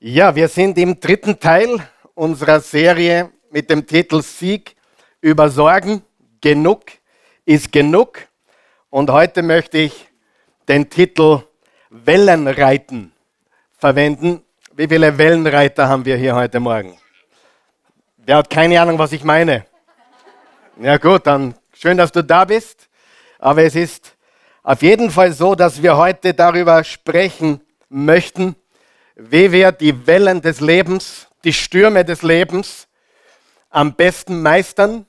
Ja, wir sind im dritten Teil unserer Serie mit dem Titel Sieg über Sorgen. Genug ist genug. Und heute möchte ich den Titel Wellenreiten verwenden. Wie viele Wellenreiter haben wir hier heute Morgen? Wer hat keine Ahnung, was ich meine? Ja gut, dann schön, dass du da bist. Aber es ist auf jeden Fall so, dass wir heute darüber sprechen möchten, wie wir die Wellen des Lebens, die Stürme des Lebens am besten meistern.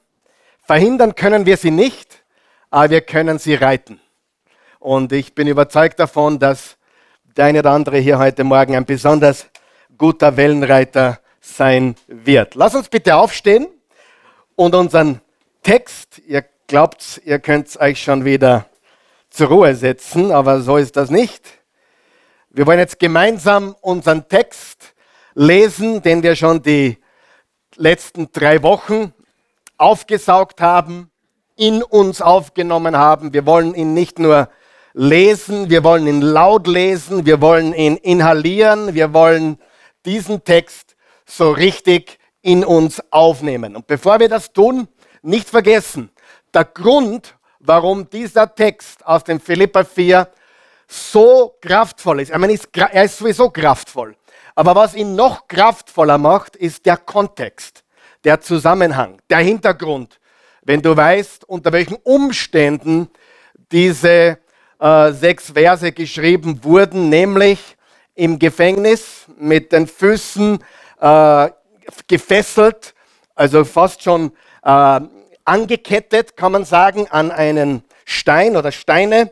Verhindern können wir sie nicht, aber wir können sie reiten. Und ich bin überzeugt davon, dass der eine oder andere hier heute Morgen ein besonders guter Wellenreiter sein wird. Lass uns bitte aufstehen und unseren Text, ihr glaubt, ihr könnt euch schon wieder zur Ruhe setzen, aber so ist das nicht. Wir wollen jetzt gemeinsam unseren Text lesen, den wir schon die letzten drei Wochen aufgesaugt haben, in uns aufgenommen haben. Wir wollen ihn nicht nur lesen, wir wollen ihn laut lesen, wir wollen ihn inhalieren, wir wollen diesen Text so richtig in uns aufnehmen. Und bevor wir das tun, nicht vergessen, der Grund, warum dieser Text aus dem Philippa 4 so kraftvoll ist. Ich meine, er ist sowieso kraftvoll. Aber was ihn noch kraftvoller macht, ist der Kontext, der Zusammenhang, der Hintergrund. Wenn du weißt, unter welchen Umständen diese äh, sechs Verse geschrieben wurden, nämlich im Gefängnis mit den Füßen äh, gefesselt, also fast schon äh, angekettet, kann man sagen, an einen Stein oder Steine.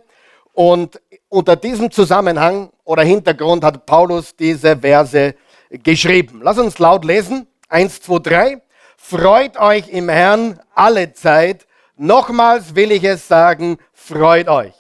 Und unter diesem Zusammenhang oder Hintergrund hat Paulus diese Verse geschrieben. Lass uns laut lesen. Eins, zwei, drei. Freut euch im Herrn alle Zeit. Nochmals will ich es sagen, freut euch.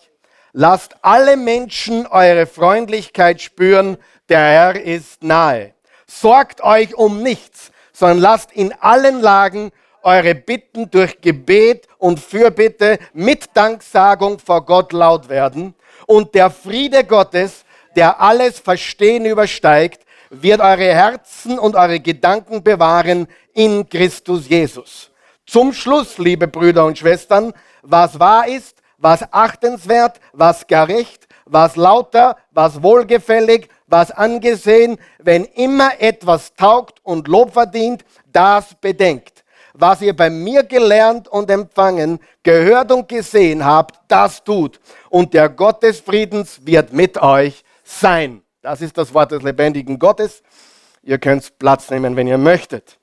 Lasst alle Menschen eure Freundlichkeit spüren, der Herr ist nahe. Sorgt euch um nichts, sondern lasst in allen Lagen eure Bitten durch Gebet und Fürbitte mit Danksagung vor Gott laut werden. Und der Friede Gottes, der alles Verstehen übersteigt, wird eure Herzen und eure Gedanken bewahren in Christus Jesus. Zum Schluss, liebe Brüder und Schwestern, was wahr ist, was achtenswert, was gerecht, was lauter, was wohlgefällig, was angesehen, wenn immer etwas taugt und Lob verdient, das bedenkt was ihr bei mir gelernt und empfangen, gehört und gesehen habt, das tut. Und der Gott des Friedens wird mit euch sein. Das ist das Wort des lebendigen Gottes. Ihr könnt Platz nehmen, wenn ihr möchtet.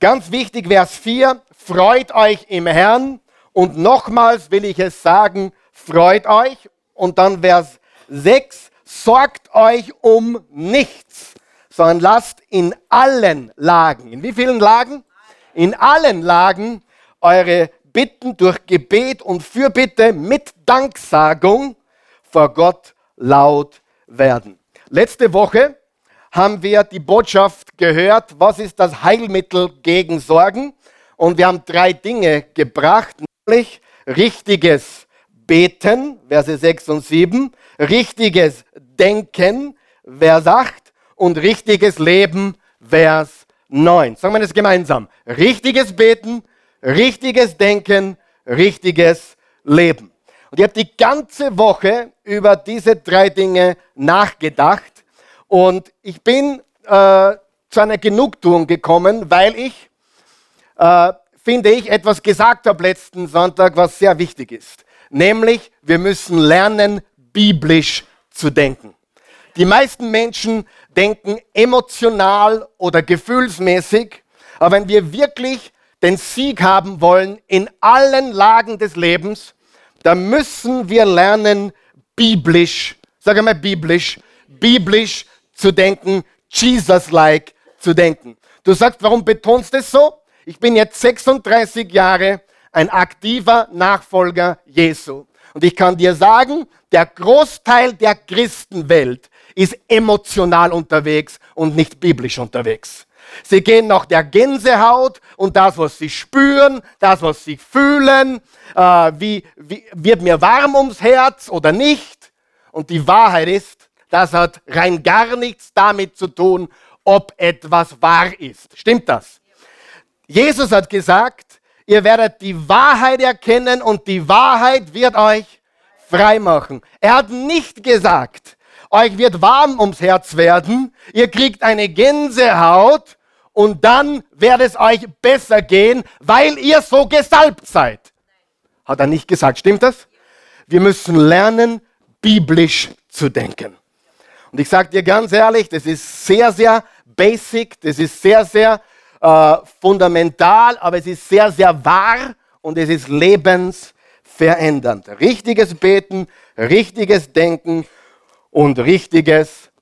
Ganz wichtig, Vers 4, freut euch im Herrn. Und nochmals will ich es sagen, freut euch. Und dann Vers 6, sorgt euch um nichts, sondern lasst in allen Lagen. In wie vielen Lagen? In allen Lagen eure Bitten durch Gebet und Fürbitte mit Danksagung vor Gott laut werden. Letzte Woche haben wir die Botschaft gehört, was ist das Heilmittel gegen Sorgen? Und wir haben drei Dinge gebracht, nämlich richtiges Beten, Verse 6 und 7, richtiges Denken, Vers 8 und richtiges Leben, Vers 9. Sagen wir das gemeinsam. Richtiges Beten, richtiges Denken, richtiges Leben. Und ich habe die ganze Woche über diese drei Dinge nachgedacht und ich bin äh, zu einer Genugtuung gekommen, weil ich, äh, finde ich, etwas gesagt habe letzten Sonntag, was sehr wichtig ist. Nämlich, wir müssen lernen, biblisch zu denken. Die meisten Menschen denken emotional oder gefühlsmäßig, aber wenn wir wirklich den Sieg haben wollen in allen Lagen des Lebens, dann müssen wir lernen, biblisch, sage mal biblisch, biblisch zu denken, Jesus-like zu denken. Du sagst, warum betonst du es so? Ich bin jetzt 36 Jahre ein aktiver Nachfolger Jesu. Und ich kann dir sagen, der Großteil der Christenwelt ist emotional unterwegs und nicht biblisch unterwegs. Sie gehen nach der Gänsehaut und das, was sie spüren, das, was sie fühlen, äh, wie, wie wird mir warm ums Herz oder nicht. Und die Wahrheit ist, das hat rein gar nichts damit zu tun, ob etwas wahr ist. Stimmt das? Jesus hat gesagt, ihr werdet die Wahrheit erkennen und die Wahrheit wird euch frei machen. Er hat nicht gesagt, euch wird warm ums Herz werden, ihr kriegt eine Gänsehaut und dann wird es euch besser gehen, weil ihr so gesalbt seid. Hat er nicht gesagt, stimmt das? Wir müssen lernen, biblisch zu denken. Und ich sage dir ganz ehrlich, das ist sehr, sehr basic, das ist sehr, sehr äh, fundamental, aber es ist sehr, sehr wahr und es ist lebensverändernd. Richtiges Beten, richtiges Denken und richtiges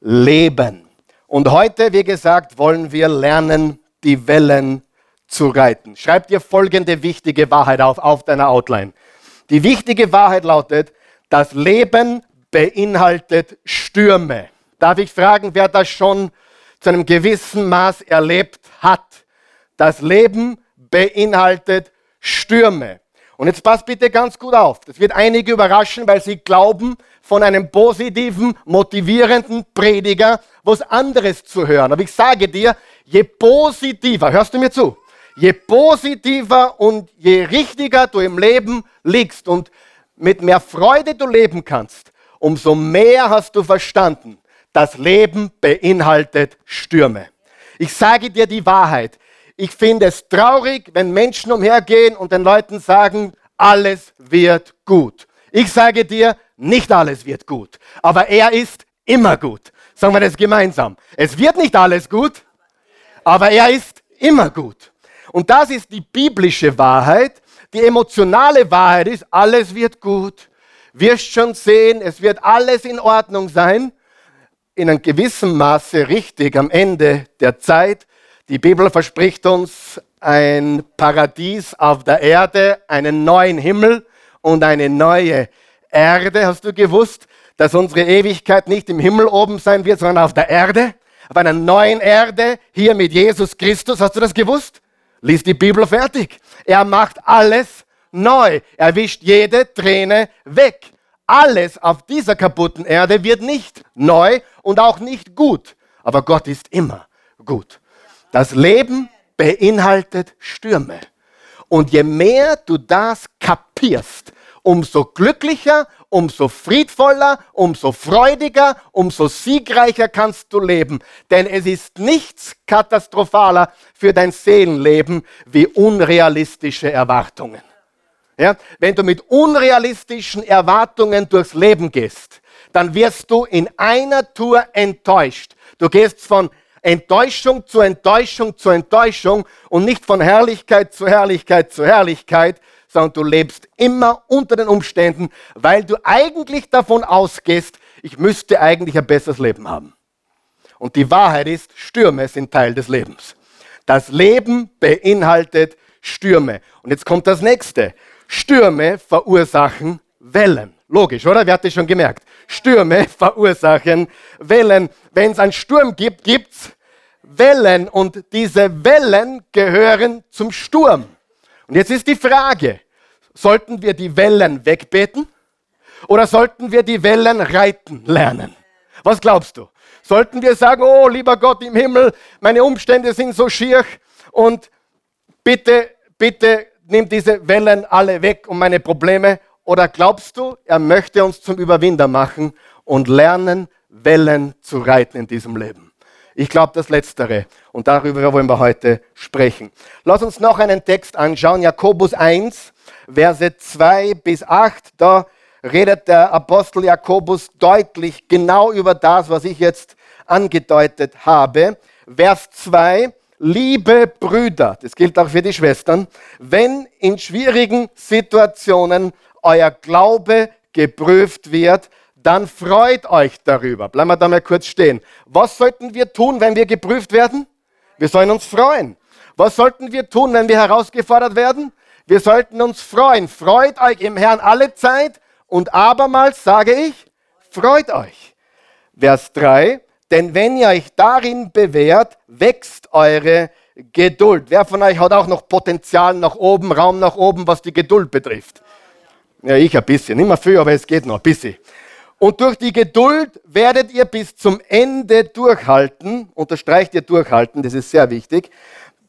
Leben. Und heute, wie gesagt, wollen wir lernen, die Wellen zu reiten. Schreib dir folgende wichtige Wahrheit auf, auf deiner Outline. Die wichtige Wahrheit lautet, das Leben beinhaltet Stürme. Darf ich fragen, wer das schon zu einem gewissen Maß erlebt hat? Das Leben beinhaltet Stürme. Und jetzt passt bitte ganz gut auf. Das wird einige überraschen, weil sie glauben, von einem positiven, motivierenden Prediger was anderes zu hören. Aber ich sage dir, je positiver, hörst du mir zu, je positiver und je richtiger du im Leben liegst und mit mehr Freude du leben kannst, umso mehr hast du verstanden, das Leben beinhaltet Stürme. Ich sage dir die Wahrheit. Ich finde es traurig, wenn Menschen umhergehen und den Leuten sagen, alles wird gut. Ich sage dir, nicht alles wird gut, aber er ist immer gut. Sagen wir das gemeinsam. Es wird nicht alles gut, aber er ist immer gut. Und das ist die biblische Wahrheit. Die emotionale Wahrheit ist, alles wird gut. Wirst schon sehen, es wird alles in Ordnung sein. In einem gewissen Maße richtig am Ende der Zeit. Die Bibel verspricht uns ein Paradies auf der Erde, einen neuen Himmel und eine neue Erde. Hast du gewusst, dass unsere Ewigkeit nicht im Himmel oben sein wird, sondern auf der Erde? Auf einer neuen Erde, hier mit Jesus Christus. Hast du das gewusst? Lies die Bibel fertig. Er macht alles neu. Er wischt jede Träne weg. Alles auf dieser kaputten Erde wird nicht neu und auch nicht gut. Aber Gott ist immer gut. Das Leben beinhaltet Stürme. Und je mehr du das kapierst, umso glücklicher, umso friedvoller, umso freudiger, umso siegreicher kannst du leben. Denn es ist nichts katastrophaler für dein Seelenleben wie unrealistische Erwartungen. Ja? Wenn du mit unrealistischen Erwartungen durchs Leben gehst, dann wirst du in einer Tour enttäuscht. Du gehst von Enttäuschung zu Enttäuschung zu Enttäuschung und nicht von Herrlichkeit zu Herrlichkeit zu Herrlichkeit, sondern du lebst immer unter den Umständen, weil du eigentlich davon ausgehst, ich müsste eigentlich ein besseres Leben haben. Und die Wahrheit ist, Stürme sind Teil des Lebens. Das Leben beinhaltet Stürme. Und jetzt kommt das nächste. Stürme verursachen Wellen. Logisch, oder? Wer hat das schon gemerkt? Stürme verursachen Wellen. Wenn es einen Sturm gibt, gibt es Wellen und diese Wellen gehören zum Sturm. Und jetzt ist die Frage, sollten wir die Wellen wegbeten oder sollten wir die Wellen reiten lernen? Was glaubst du? Sollten wir sagen, oh lieber Gott im Himmel, meine Umstände sind so schier und bitte, bitte nimm diese Wellen alle weg und meine Probleme? Oder glaubst du, er möchte uns zum Überwinder machen und lernen, Wellen zu reiten in diesem Leben? Ich glaube das Letztere. Und darüber wollen wir heute sprechen. Lass uns noch einen Text anschauen. Jakobus 1, Verse 2 bis 8. Da redet der Apostel Jakobus deutlich genau über das, was ich jetzt angedeutet habe. Vers 2. Liebe Brüder, das gilt auch für die Schwestern, wenn in schwierigen Situationen euer Glaube geprüft wird, dann freut euch darüber. Bleiben wir da mal kurz stehen. Was sollten wir tun, wenn wir geprüft werden? Wir sollen uns freuen. Was sollten wir tun, wenn wir herausgefordert werden? Wir sollten uns freuen. Freut euch im Herrn alle Zeit und abermals sage ich, freut euch. Vers 3, denn wenn ihr euch darin bewährt, wächst eure Geduld. Wer von euch hat auch noch Potenzial nach oben, Raum nach oben, was die Geduld betrifft? Ja, ich ein bisschen. Nicht mehr viel, aber es geht noch ein bisschen. Und durch die Geduld werdet ihr bis zum Ende durchhalten. Unterstreicht ihr durchhalten, das ist sehr wichtig.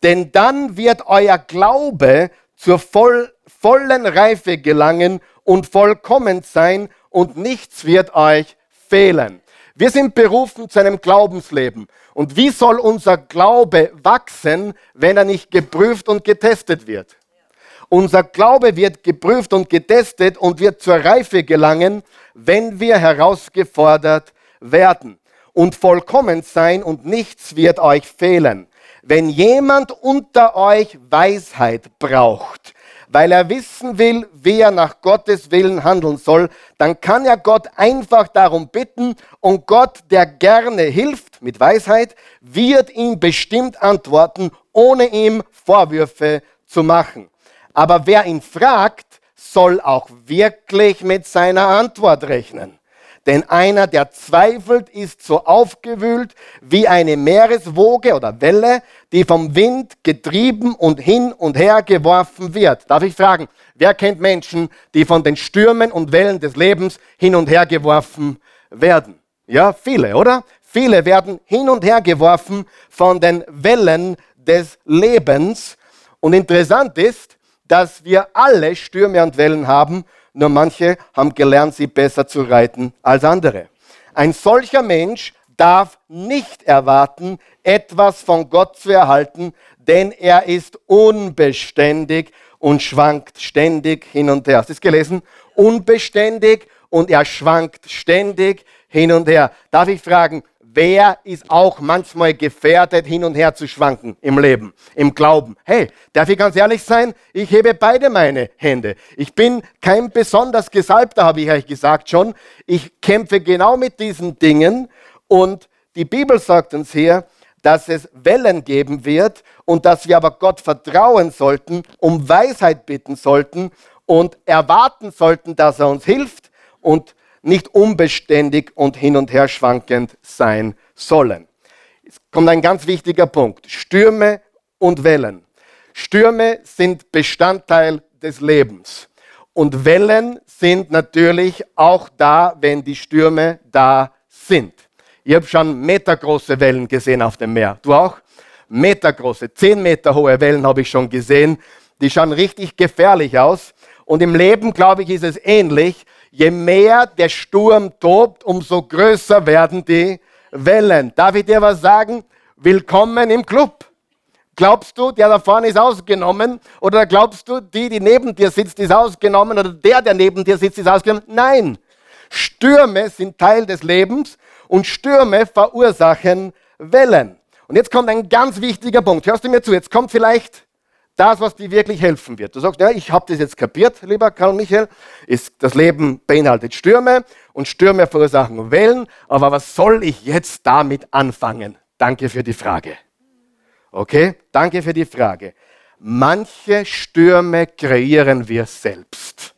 Denn dann wird euer Glaube zur voll, vollen Reife gelangen und vollkommen sein und nichts wird euch fehlen. Wir sind berufen zu einem Glaubensleben. Und wie soll unser Glaube wachsen, wenn er nicht geprüft und getestet wird? Unser Glaube wird geprüft und getestet und wird zur Reife gelangen, wenn wir herausgefordert werden und vollkommen sein und nichts wird euch fehlen. Wenn jemand unter euch Weisheit braucht, weil er wissen will, wie er nach Gottes Willen handeln soll, dann kann er Gott einfach darum bitten und Gott, der gerne hilft mit Weisheit, wird ihm bestimmt antworten, ohne ihm Vorwürfe zu machen. Aber wer ihn fragt, soll auch wirklich mit seiner Antwort rechnen. Denn einer, der zweifelt, ist so aufgewühlt wie eine Meereswoge oder Welle, die vom Wind getrieben und hin und her geworfen wird. Darf ich fragen, wer kennt Menschen, die von den Stürmen und Wellen des Lebens hin und her geworfen werden? Ja, viele, oder? Viele werden hin und her geworfen von den Wellen des Lebens. Und interessant ist, dass wir alle Stürme und Wellen haben nur manche haben gelernt, sie besser zu reiten als andere. Ein solcher Mensch darf nicht erwarten, etwas von Gott zu erhalten, denn er ist unbeständig und schwankt ständig hin und her. Hast du es gelesen? Unbeständig und er schwankt ständig hin und her. Darf ich fragen, wer ist auch manchmal gefährdet, hin und her zu schwanken im Leben, im Glauben. Hey, darf ich ganz ehrlich sein? Ich hebe beide meine Hände. Ich bin kein besonders Gesalbter, habe ich euch gesagt schon. Ich kämpfe genau mit diesen Dingen und die Bibel sagt uns hier, dass es Wellen geben wird und dass wir aber Gott vertrauen sollten, um Weisheit bitten sollten und erwarten sollten, dass er uns hilft und nicht unbeständig und hin und her schwankend sein sollen. Es kommt ein ganz wichtiger Punkt. Stürme und Wellen. Stürme sind Bestandteil des Lebens. Und Wellen sind natürlich auch da, wenn die Stürme da sind. Ich habe schon metergroße Wellen gesehen auf dem Meer. Du auch? Metergroße, zehn Meter hohe Wellen habe ich schon gesehen. Die schauen richtig gefährlich aus. Und im Leben, glaube ich, ist es ähnlich je mehr der Sturm tobt, umso größer werden die Wellen. Darf ich dir was sagen? Willkommen im Club. Glaubst du, der da vorne ist ausgenommen? Oder glaubst du, die, die neben dir sitzt, ist ausgenommen? Oder der, der neben dir sitzt, ist ausgenommen? Nein. Stürme sind Teil des Lebens und Stürme verursachen Wellen. Und jetzt kommt ein ganz wichtiger Punkt. Hörst du mir zu? Jetzt kommt vielleicht das, was dir wirklich helfen wird. Du sagst, ja, ich habe das jetzt kapiert, lieber Karl Michael, ist, das Leben beinhaltet Stürme und Stürme verursachen Wellen, aber was soll ich jetzt damit anfangen? Danke für die Frage. Okay, danke für die Frage. Manche Stürme kreieren wir selbst.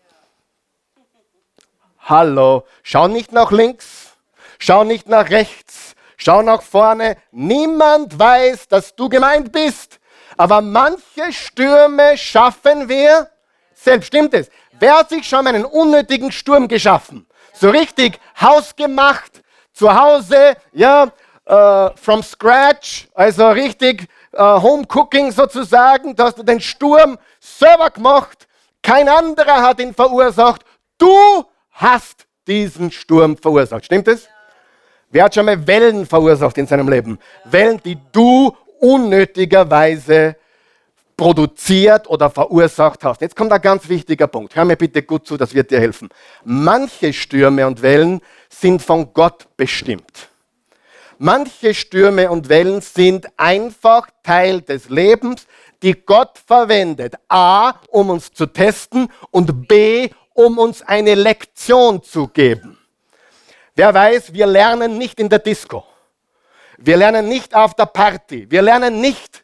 Hallo, schau nicht nach links, schau nicht nach rechts, schau nach vorne. Niemand weiß, dass du gemeint bist. Aber manche Stürme schaffen wir selbst. Stimmt es? Wer hat sich schon einen unnötigen Sturm geschaffen? So richtig hausgemacht, zu Hause, ja, äh, from scratch, also richtig äh, Home Cooking sozusagen. Da hast du den Sturm selber gemacht. Kein anderer hat ihn verursacht. Du hast diesen Sturm verursacht. Stimmt es? Wer hat schon mal Wellen verursacht in seinem Leben? Wellen, die du unnötigerweise produziert oder verursacht hast. Jetzt kommt ein ganz wichtiger Punkt. Hör mir bitte gut zu, das wird dir helfen. Manche Stürme und Wellen sind von Gott bestimmt. Manche Stürme und Wellen sind einfach Teil des Lebens, die Gott verwendet. A, um uns zu testen und B, um uns eine Lektion zu geben. Wer weiß, wir lernen nicht in der Disco. Wir lernen nicht auf der Party. Wir lernen nicht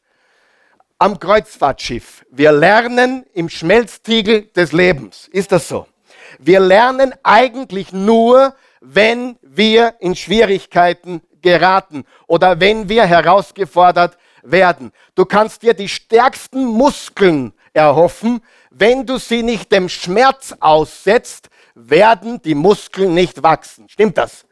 am Kreuzfahrtschiff. Wir lernen im Schmelztiegel des Lebens. Ist das so? Wir lernen eigentlich nur, wenn wir in Schwierigkeiten geraten oder wenn wir herausgefordert werden. Du kannst dir die stärksten Muskeln erhoffen, wenn du sie nicht dem Schmerz aussetzt, werden die Muskeln nicht wachsen. Stimmt das?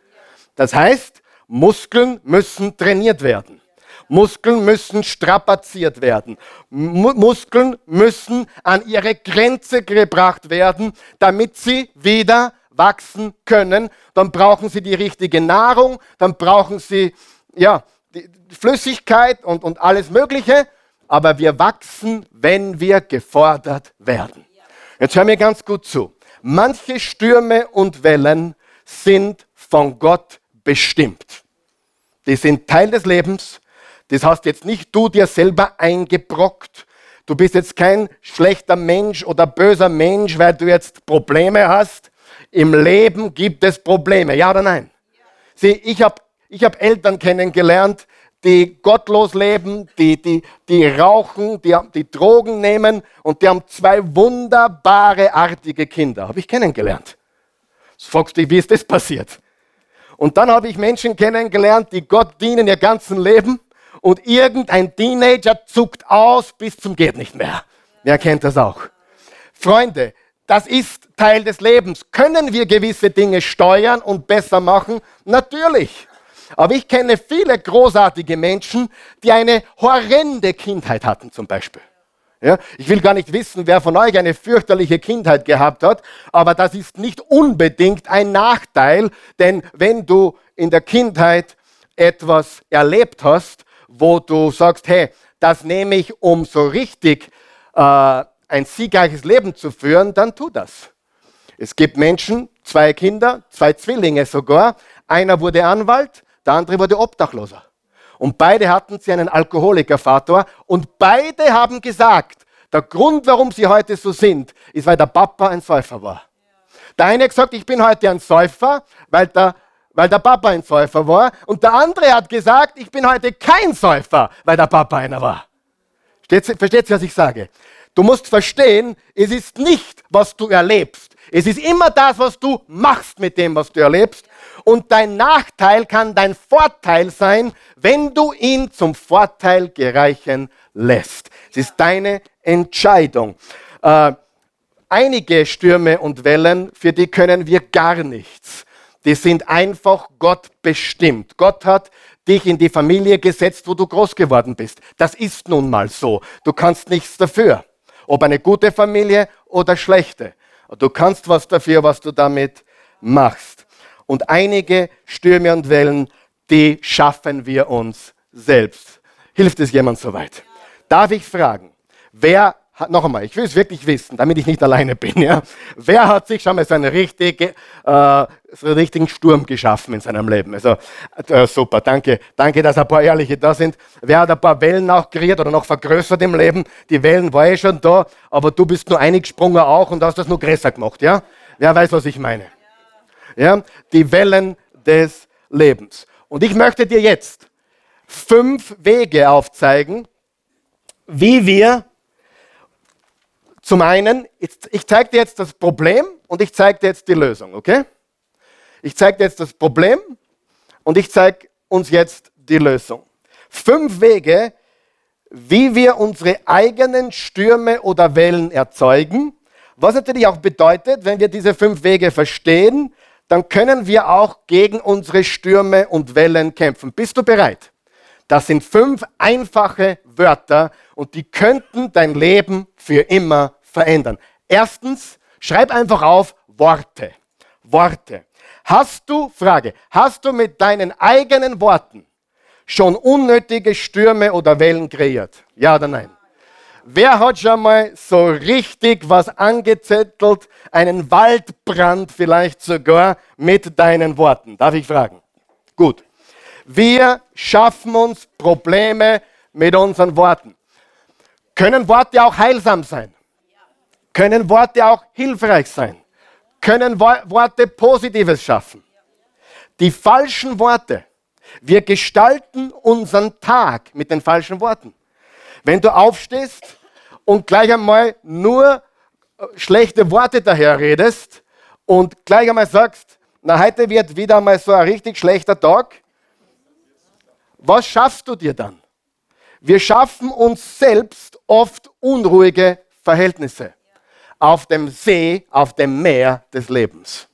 Das heißt, Muskeln müssen trainiert werden. Muskeln müssen strapaziert werden. M Muskeln müssen an ihre Grenze gebracht werden, damit sie wieder wachsen können. Dann brauchen sie die richtige Nahrung, dann brauchen sie ja, Flüssigkeit und, und alles Mögliche. Aber wir wachsen, wenn wir gefordert werden. Jetzt hör mir ganz gut zu. Manche Stürme und Wellen sind von Gott bestimmt. Die sind Teil des Lebens das hast jetzt nicht du dir selber eingebrockt. Du bist jetzt kein schlechter Mensch oder böser Mensch, weil du jetzt Probleme hast. Im Leben gibt es Probleme, ja oder nein? Ja. Sieh, ich habe ich hab Eltern kennengelernt, die gottlos leben, die, die, die rauchen, die, die Drogen nehmen und die haben zwei wunderbare, artige Kinder. Habe ich kennengelernt. Jetzt fragst du, wie ist das passiert? Und dann habe ich Menschen kennengelernt, die Gott dienen ihr ganzen Leben und irgendein Teenager zuckt aus bis zum geht nicht mehr. Wer kennt das auch? Freunde, das ist Teil des Lebens. Können wir gewisse Dinge steuern und besser machen? Natürlich. Aber ich kenne viele großartige Menschen, die eine horrende Kindheit hatten zum Beispiel. Ja, ich will gar nicht wissen, wer von euch eine fürchterliche Kindheit gehabt hat, aber das ist nicht unbedingt ein Nachteil, denn wenn du in der Kindheit etwas erlebt hast, wo du sagst, hey, das nehme ich, um so richtig äh, ein siegreiches Leben zu führen, dann tu das. Es gibt Menschen, zwei Kinder, zwei Zwillinge sogar. Einer wurde Anwalt, der andere wurde Obdachloser. Und beide hatten sie einen Alkoholikervater und beide haben gesagt, der Grund, warum sie heute so sind, ist, weil der Papa ein Säufer war. Der eine hat gesagt, ich bin heute ein Säufer, weil der weil der Papa ein Säufer war. Und der andere hat gesagt, ich bin heute kein Säufer, weil der Papa einer war. Versteht ihr, was ich sage? Du musst verstehen, es ist nicht, was du erlebst. Es ist immer das, was du machst mit dem, was du erlebst. Und dein Nachteil kann dein Vorteil sein, wenn du ihn zum Vorteil gereichen lässt. Es ist deine Entscheidung. Äh, einige Stürme und Wellen, für die können wir gar nichts die sind einfach Gott bestimmt. Gott hat dich in die Familie gesetzt, wo du groß geworden bist. Das ist nun mal so. Du kannst nichts dafür. Ob eine gute Familie oder schlechte. Du kannst was dafür, was du damit machst. Und einige Stürme und Wellen, die schaffen wir uns selbst. Hilft es jemand soweit? Darf ich fragen, wer noch einmal, ich will es wirklich wissen, damit ich nicht alleine bin. Ja? Wer hat sich schon mal so einen, richtige, äh, so einen richtigen Sturm geschaffen in seinem Leben? Also äh, super, danke, danke, dass ein paar Ehrliche da sind. Wer hat ein paar Wellen auch kreiert oder noch vergrößert im Leben? Die Wellen war eh schon da, aber du bist nur eingesprungen auch und hast das nur größer gemacht. Ja? Wer weiß, was ich meine? Ja? Die Wellen des Lebens. Und ich möchte dir jetzt fünf Wege aufzeigen, wie wir zum einen, ich zeige dir jetzt das Problem und ich zeige dir jetzt die Lösung, okay? Ich zeige dir jetzt das Problem und ich zeige uns jetzt die Lösung. Fünf Wege, wie wir unsere eigenen Stürme oder Wellen erzeugen. Was natürlich auch bedeutet, wenn wir diese fünf Wege verstehen, dann können wir auch gegen unsere Stürme und Wellen kämpfen. Bist du bereit? Das sind fünf einfache Wörter und die könnten dein Leben für immer verändern. Erstens, schreib einfach auf Worte. Worte. Hast du, Frage, hast du mit deinen eigenen Worten schon unnötige Stürme oder Wellen kreiert? Ja oder nein? Wer hat schon mal so richtig was angezettelt, einen Waldbrand vielleicht sogar mit deinen Worten? Darf ich fragen? Gut. Wir schaffen uns Probleme mit unseren Worten. Können Worte auch heilsam sein? Können Worte auch hilfreich sein? Können Worte Positives schaffen? Die falschen Worte. Wir gestalten unseren Tag mit den falschen Worten. Wenn du aufstehst und gleich einmal nur äh, schlechte Worte daher redest und gleich einmal sagst, na heute wird wieder mal so ein richtig schlechter Tag, was schaffst du dir dann? Wir schaffen uns selbst oft unruhige Verhältnisse. auf dem See, auf dem Meer des Lebens.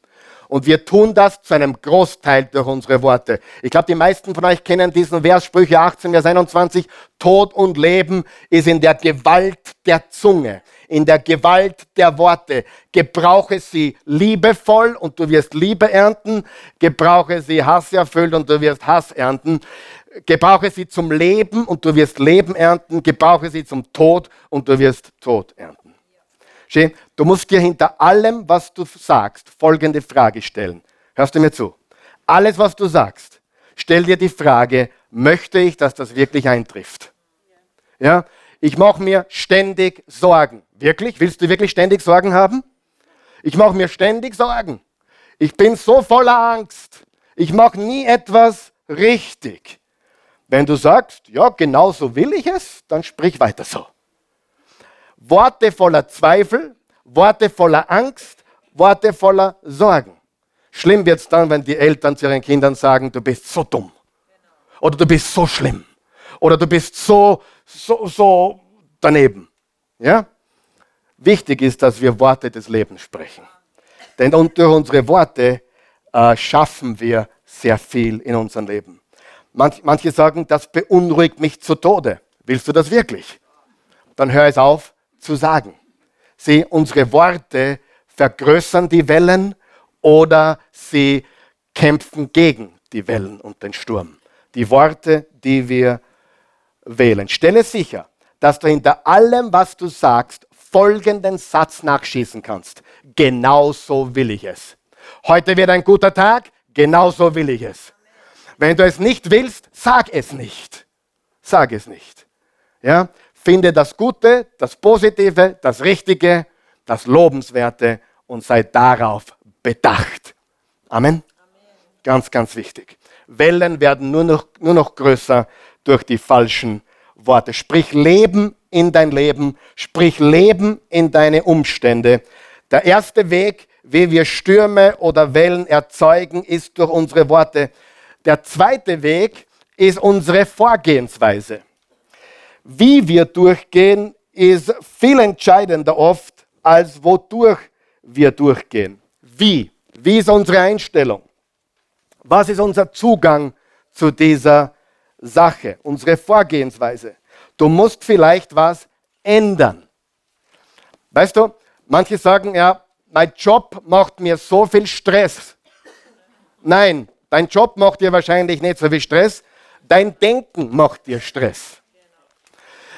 Und wir tun das zu einem Großteil durch unsere Worte. Ich glaube, die meisten von euch kennen diesen Vers, Sprüche 18, Vers 21. Tod und Leben ist in der Gewalt der Zunge, in der Gewalt der Worte. Gebrauche sie liebevoll und du wirst Liebe ernten. Gebrauche sie hasserfüllt und du wirst Hass ernten. Gebrauche sie zum Leben und du wirst Leben ernten. Gebrauche sie zum Tod und du wirst Tod ernten. Du musst dir hinter allem, was du sagst, folgende Frage stellen. Hörst du mir zu? Alles, was du sagst, stell dir die Frage, möchte ich, dass das wirklich eintrifft? Ja? Ich mache mir ständig Sorgen. Wirklich? Willst du wirklich ständig Sorgen haben? Ich mache mir ständig Sorgen. Ich bin so voller Angst. Ich mache nie etwas richtig. Wenn du sagst, ja, genau so will ich es, dann sprich weiter so. Worte voller Zweifel, Worte voller Angst, Worte voller Sorgen. Schlimm wird es dann, wenn die Eltern zu ihren Kindern sagen, du bist so dumm. Oder du bist so schlimm. Oder du bist so, so, so daneben. Ja? Wichtig ist, dass wir Worte des Lebens sprechen. Denn durch unsere Worte äh, schaffen wir sehr viel in unserem Leben. Manch, manche sagen, das beunruhigt mich zu Tode. Willst du das wirklich? Dann hör es auf, zu sagen. Sie, unsere Worte vergrößern die Wellen oder sie kämpfen gegen die Wellen und den Sturm. Die Worte, die wir wählen. Stelle sicher, dass du hinter allem, was du sagst, folgenden Satz nachschießen kannst. Genauso will ich es. Heute wird ein guter Tag, genauso will ich es. Wenn du es nicht willst, sag es nicht. Sag es nicht. Ja? Finde das Gute, das Positive, das Richtige, das Lobenswerte und sei darauf bedacht. Amen. Amen. Ganz, ganz wichtig. Wellen werden nur noch, nur noch größer durch die falschen Worte. Sprich Leben in dein Leben, sprich Leben in deine Umstände. Der erste Weg, wie wir Stürme oder Wellen erzeugen, ist durch unsere Worte. Der zweite Weg ist unsere Vorgehensweise wie wir durchgehen, ist viel entscheidender oft, als wodurch wir durchgehen. Wie? Wie ist unsere Einstellung? Was ist unser Zugang zu dieser Sache, unsere Vorgehensweise? Du musst vielleicht was ändern. Weißt du, manche sagen, ja, mein Job macht mir so viel Stress. Nein, dein Job macht dir wahrscheinlich nicht so viel Stress, dein Denken macht dir Stress.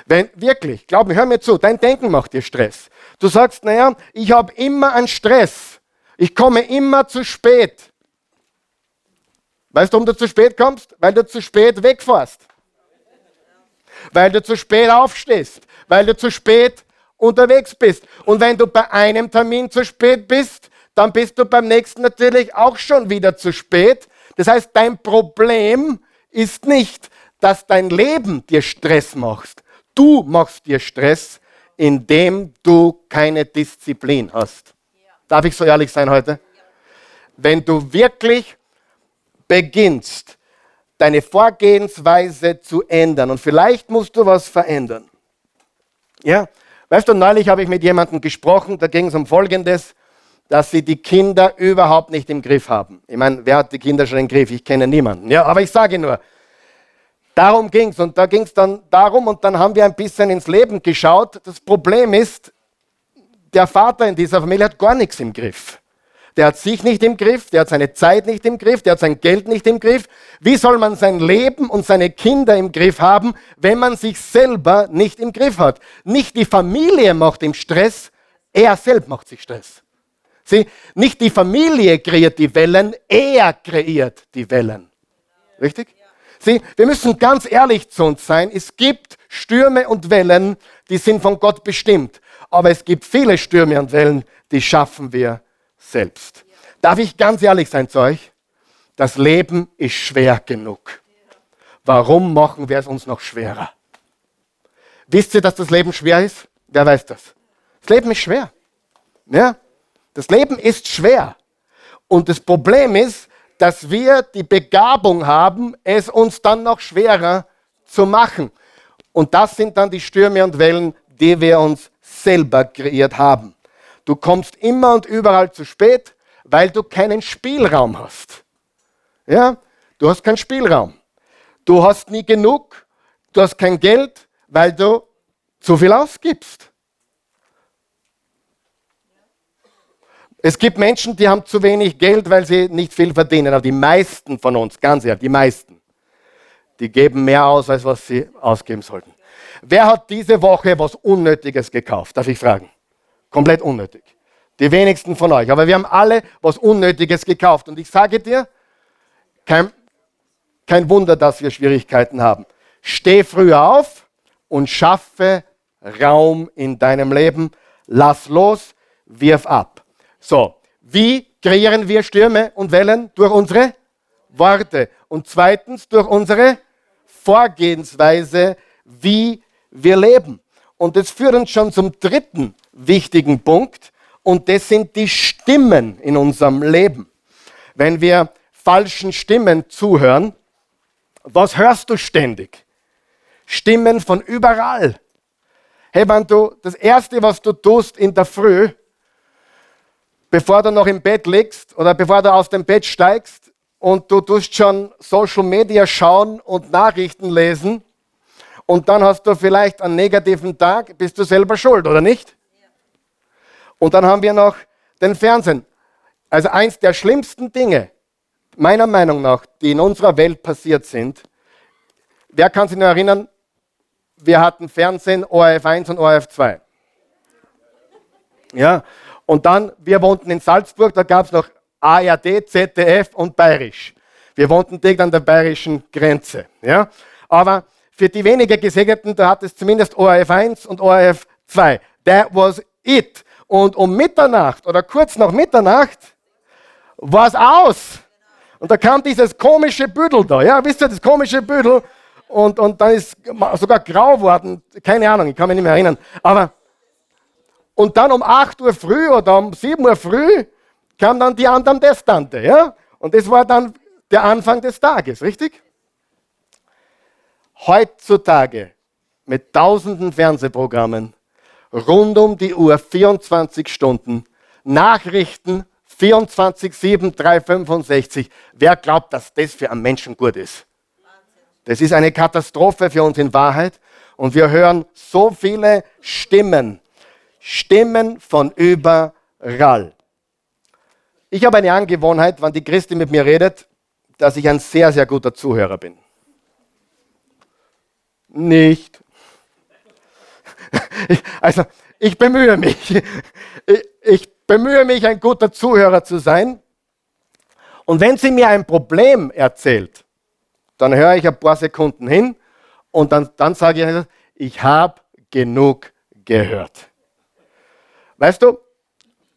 Wenn wirklich, glaub mir, hör mir zu, dein Denken macht dir Stress. Du sagst, naja, ich habe immer einen Stress. Ich komme immer zu spät. Weißt du, warum du zu spät kommst? Weil du zu spät wegfährst. Weil du zu spät aufstehst. Weil du zu spät unterwegs bist. Und wenn du bei einem Termin zu spät bist, dann bist du beim nächsten natürlich auch schon wieder zu spät. Das heißt, dein Problem ist nicht, dass dein Leben dir Stress macht, Du machst dir Stress, indem du keine Disziplin hast. Darf ich so ehrlich sein heute? Wenn du wirklich beginnst, deine Vorgehensweise zu ändern und vielleicht musst du was verändern. Ja, weißt du, neulich habe ich mit jemandem gesprochen, da ging es um Folgendes, dass sie die Kinder überhaupt nicht im Griff haben. Ich meine, wer hat die Kinder schon im Griff? Ich kenne niemanden. Ja, aber ich sage nur, Darum ging es und da ging es dann darum und dann haben wir ein bisschen ins Leben geschaut. Das Problem ist, der Vater in dieser Familie hat gar nichts im Griff. Der hat sich nicht im Griff, der hat seine Zeit nicht im Griff, der hat sein Geld nicht im Griff. Wie soll man sein Leben und seine Kinder im Griff haben, wenn man sich selber nicht im Griff hat? Nicht die Familie macht ihm Stress, er selbst macht sich Stress. Sieh, nicht die Familie kreiert die Wellen, er kreiert die Wellen. Richtig? Sieh, wir müssen ganz ehrlich zu uns sein. Es gibt Stürme und Wellen, die sind von Gott bestimmt. Aber es gibt viele Stürme und Wellen, die schaffen wir selbst. Darf ich ganz ehrlich sein zu euch? Das Leben ist schwer genug. Warum machen wir es uns noch schwerer? Wisst ihr, dass das Leben schwer ist? Wer weiß das? Das Leben ist schwer. Ja? Das Leben ist schwer. Und das Problem ist, dass wir die Begabung haben, es uns dann noch schwerer zu machen. Und das sind dann die Stürme und Wellen, die wir uns selber kreiert haben. Du kommst immer und überall zu spät, weil du keinen Spielraum hast. Ja, du hast keinen Spielraum. Du hast nie genug, du hast kein Geld, weil du zu viel ausgibst. Es gibt Menschen, die haben zu wenig Geld, weil sie nicht viel verdienen. Aber die meisten von uns, ganz ehrlich, die meisten, die geben mehr aus, als was sie ausgeben sollten. Wer hat diese Woche was Unnötiges gekauft? Darf ich fragen? Komplett unnötig. Die wenigsten von euch. Aber wir haben alle was Unnötiges gekauft. Und ich sage dir, kein, kein Wunder, dass wir Schwierigkeiten haben. Steh früher auf und schaffe Raum in deinem Leben. Lass los, wirf ab. So, wie kreieren wir Stürme und Wellen? Durch unsere Worte. Und zweitens durch unsere Vorgehensweise, wie wir leben. Und das führt uns schon zum dritten wichtigen Punkt. Und das sind die Stimmen in unserem Leben. Wenn wir falschen Stimmen zuhören, was hörst du ständig? Stimmen von überall. Hey, wenn du das Erste, was du tust in der Früh, bevor du noch im Bett liegst oder bevor du aus dem Bett steigst und du tust schon Social Media schauen und Nachrichten lesen und dann hast du vielleicht einen negativen Tag, bist du selber schuld, oder nicht? Und dann haben wir noch den Fernsehen. Also eins der schlimmsten Dinge, meiner Meinung nach, die in unserer Welt passiert sind. Wer kann sich noch erinnern, wir hatten Fernsehen, ORF 1 und ORF 2. Ja, und dann, wir wohnten in Salzburg, da gab es noch ARD, ZDF und Bayerisch. Wir wohnten direkt an der bayerischen Grenze. Ja? Aber für die weniger Gesegneten, da hat es zumindest ORF 1 und ORF 2. That was it. Und um Mitternacht oder kurz nach Mitternacht war es aus. Und da kam dieses komische Büdel da. Ja, wisst ihr, das komische Büdel. Und, und dann ist sogar grau worden. Keine Ahnung, ich kann mich nicht mehr erinnern. Aber und dann um 8 Uhr früh oder um 7 Uhr früh kam dann die anderen Testante. Ja? Und das war dann der Anfang des Tages, richtig? Heutzutage mit tausenden Fernsehprogrammen, rund um die Uhr, 24 Stunden, Nachrichten 24, 7, 365. Wer glaubt, dass das für einen Menschen gut ist? Das ist eine Katastrophe für uns in Wahrheit. Und wir hören so viele Stimmen, Stimmen von überall. Ich habe eine Angewohnheit, wenn die Christi mit mir redet, dass ich ein sehr, sehr guter Zuhörer bin. Nicht. Also, ich bemühe mich. Ich bemühe mich, ein guter Zuhörer zu sein. Und wenn sie mir ein Problem erzählt, dann höre ich ein paar Sekunden hin und dann, dann sage ich, ich habe genug gehört. Weißt du,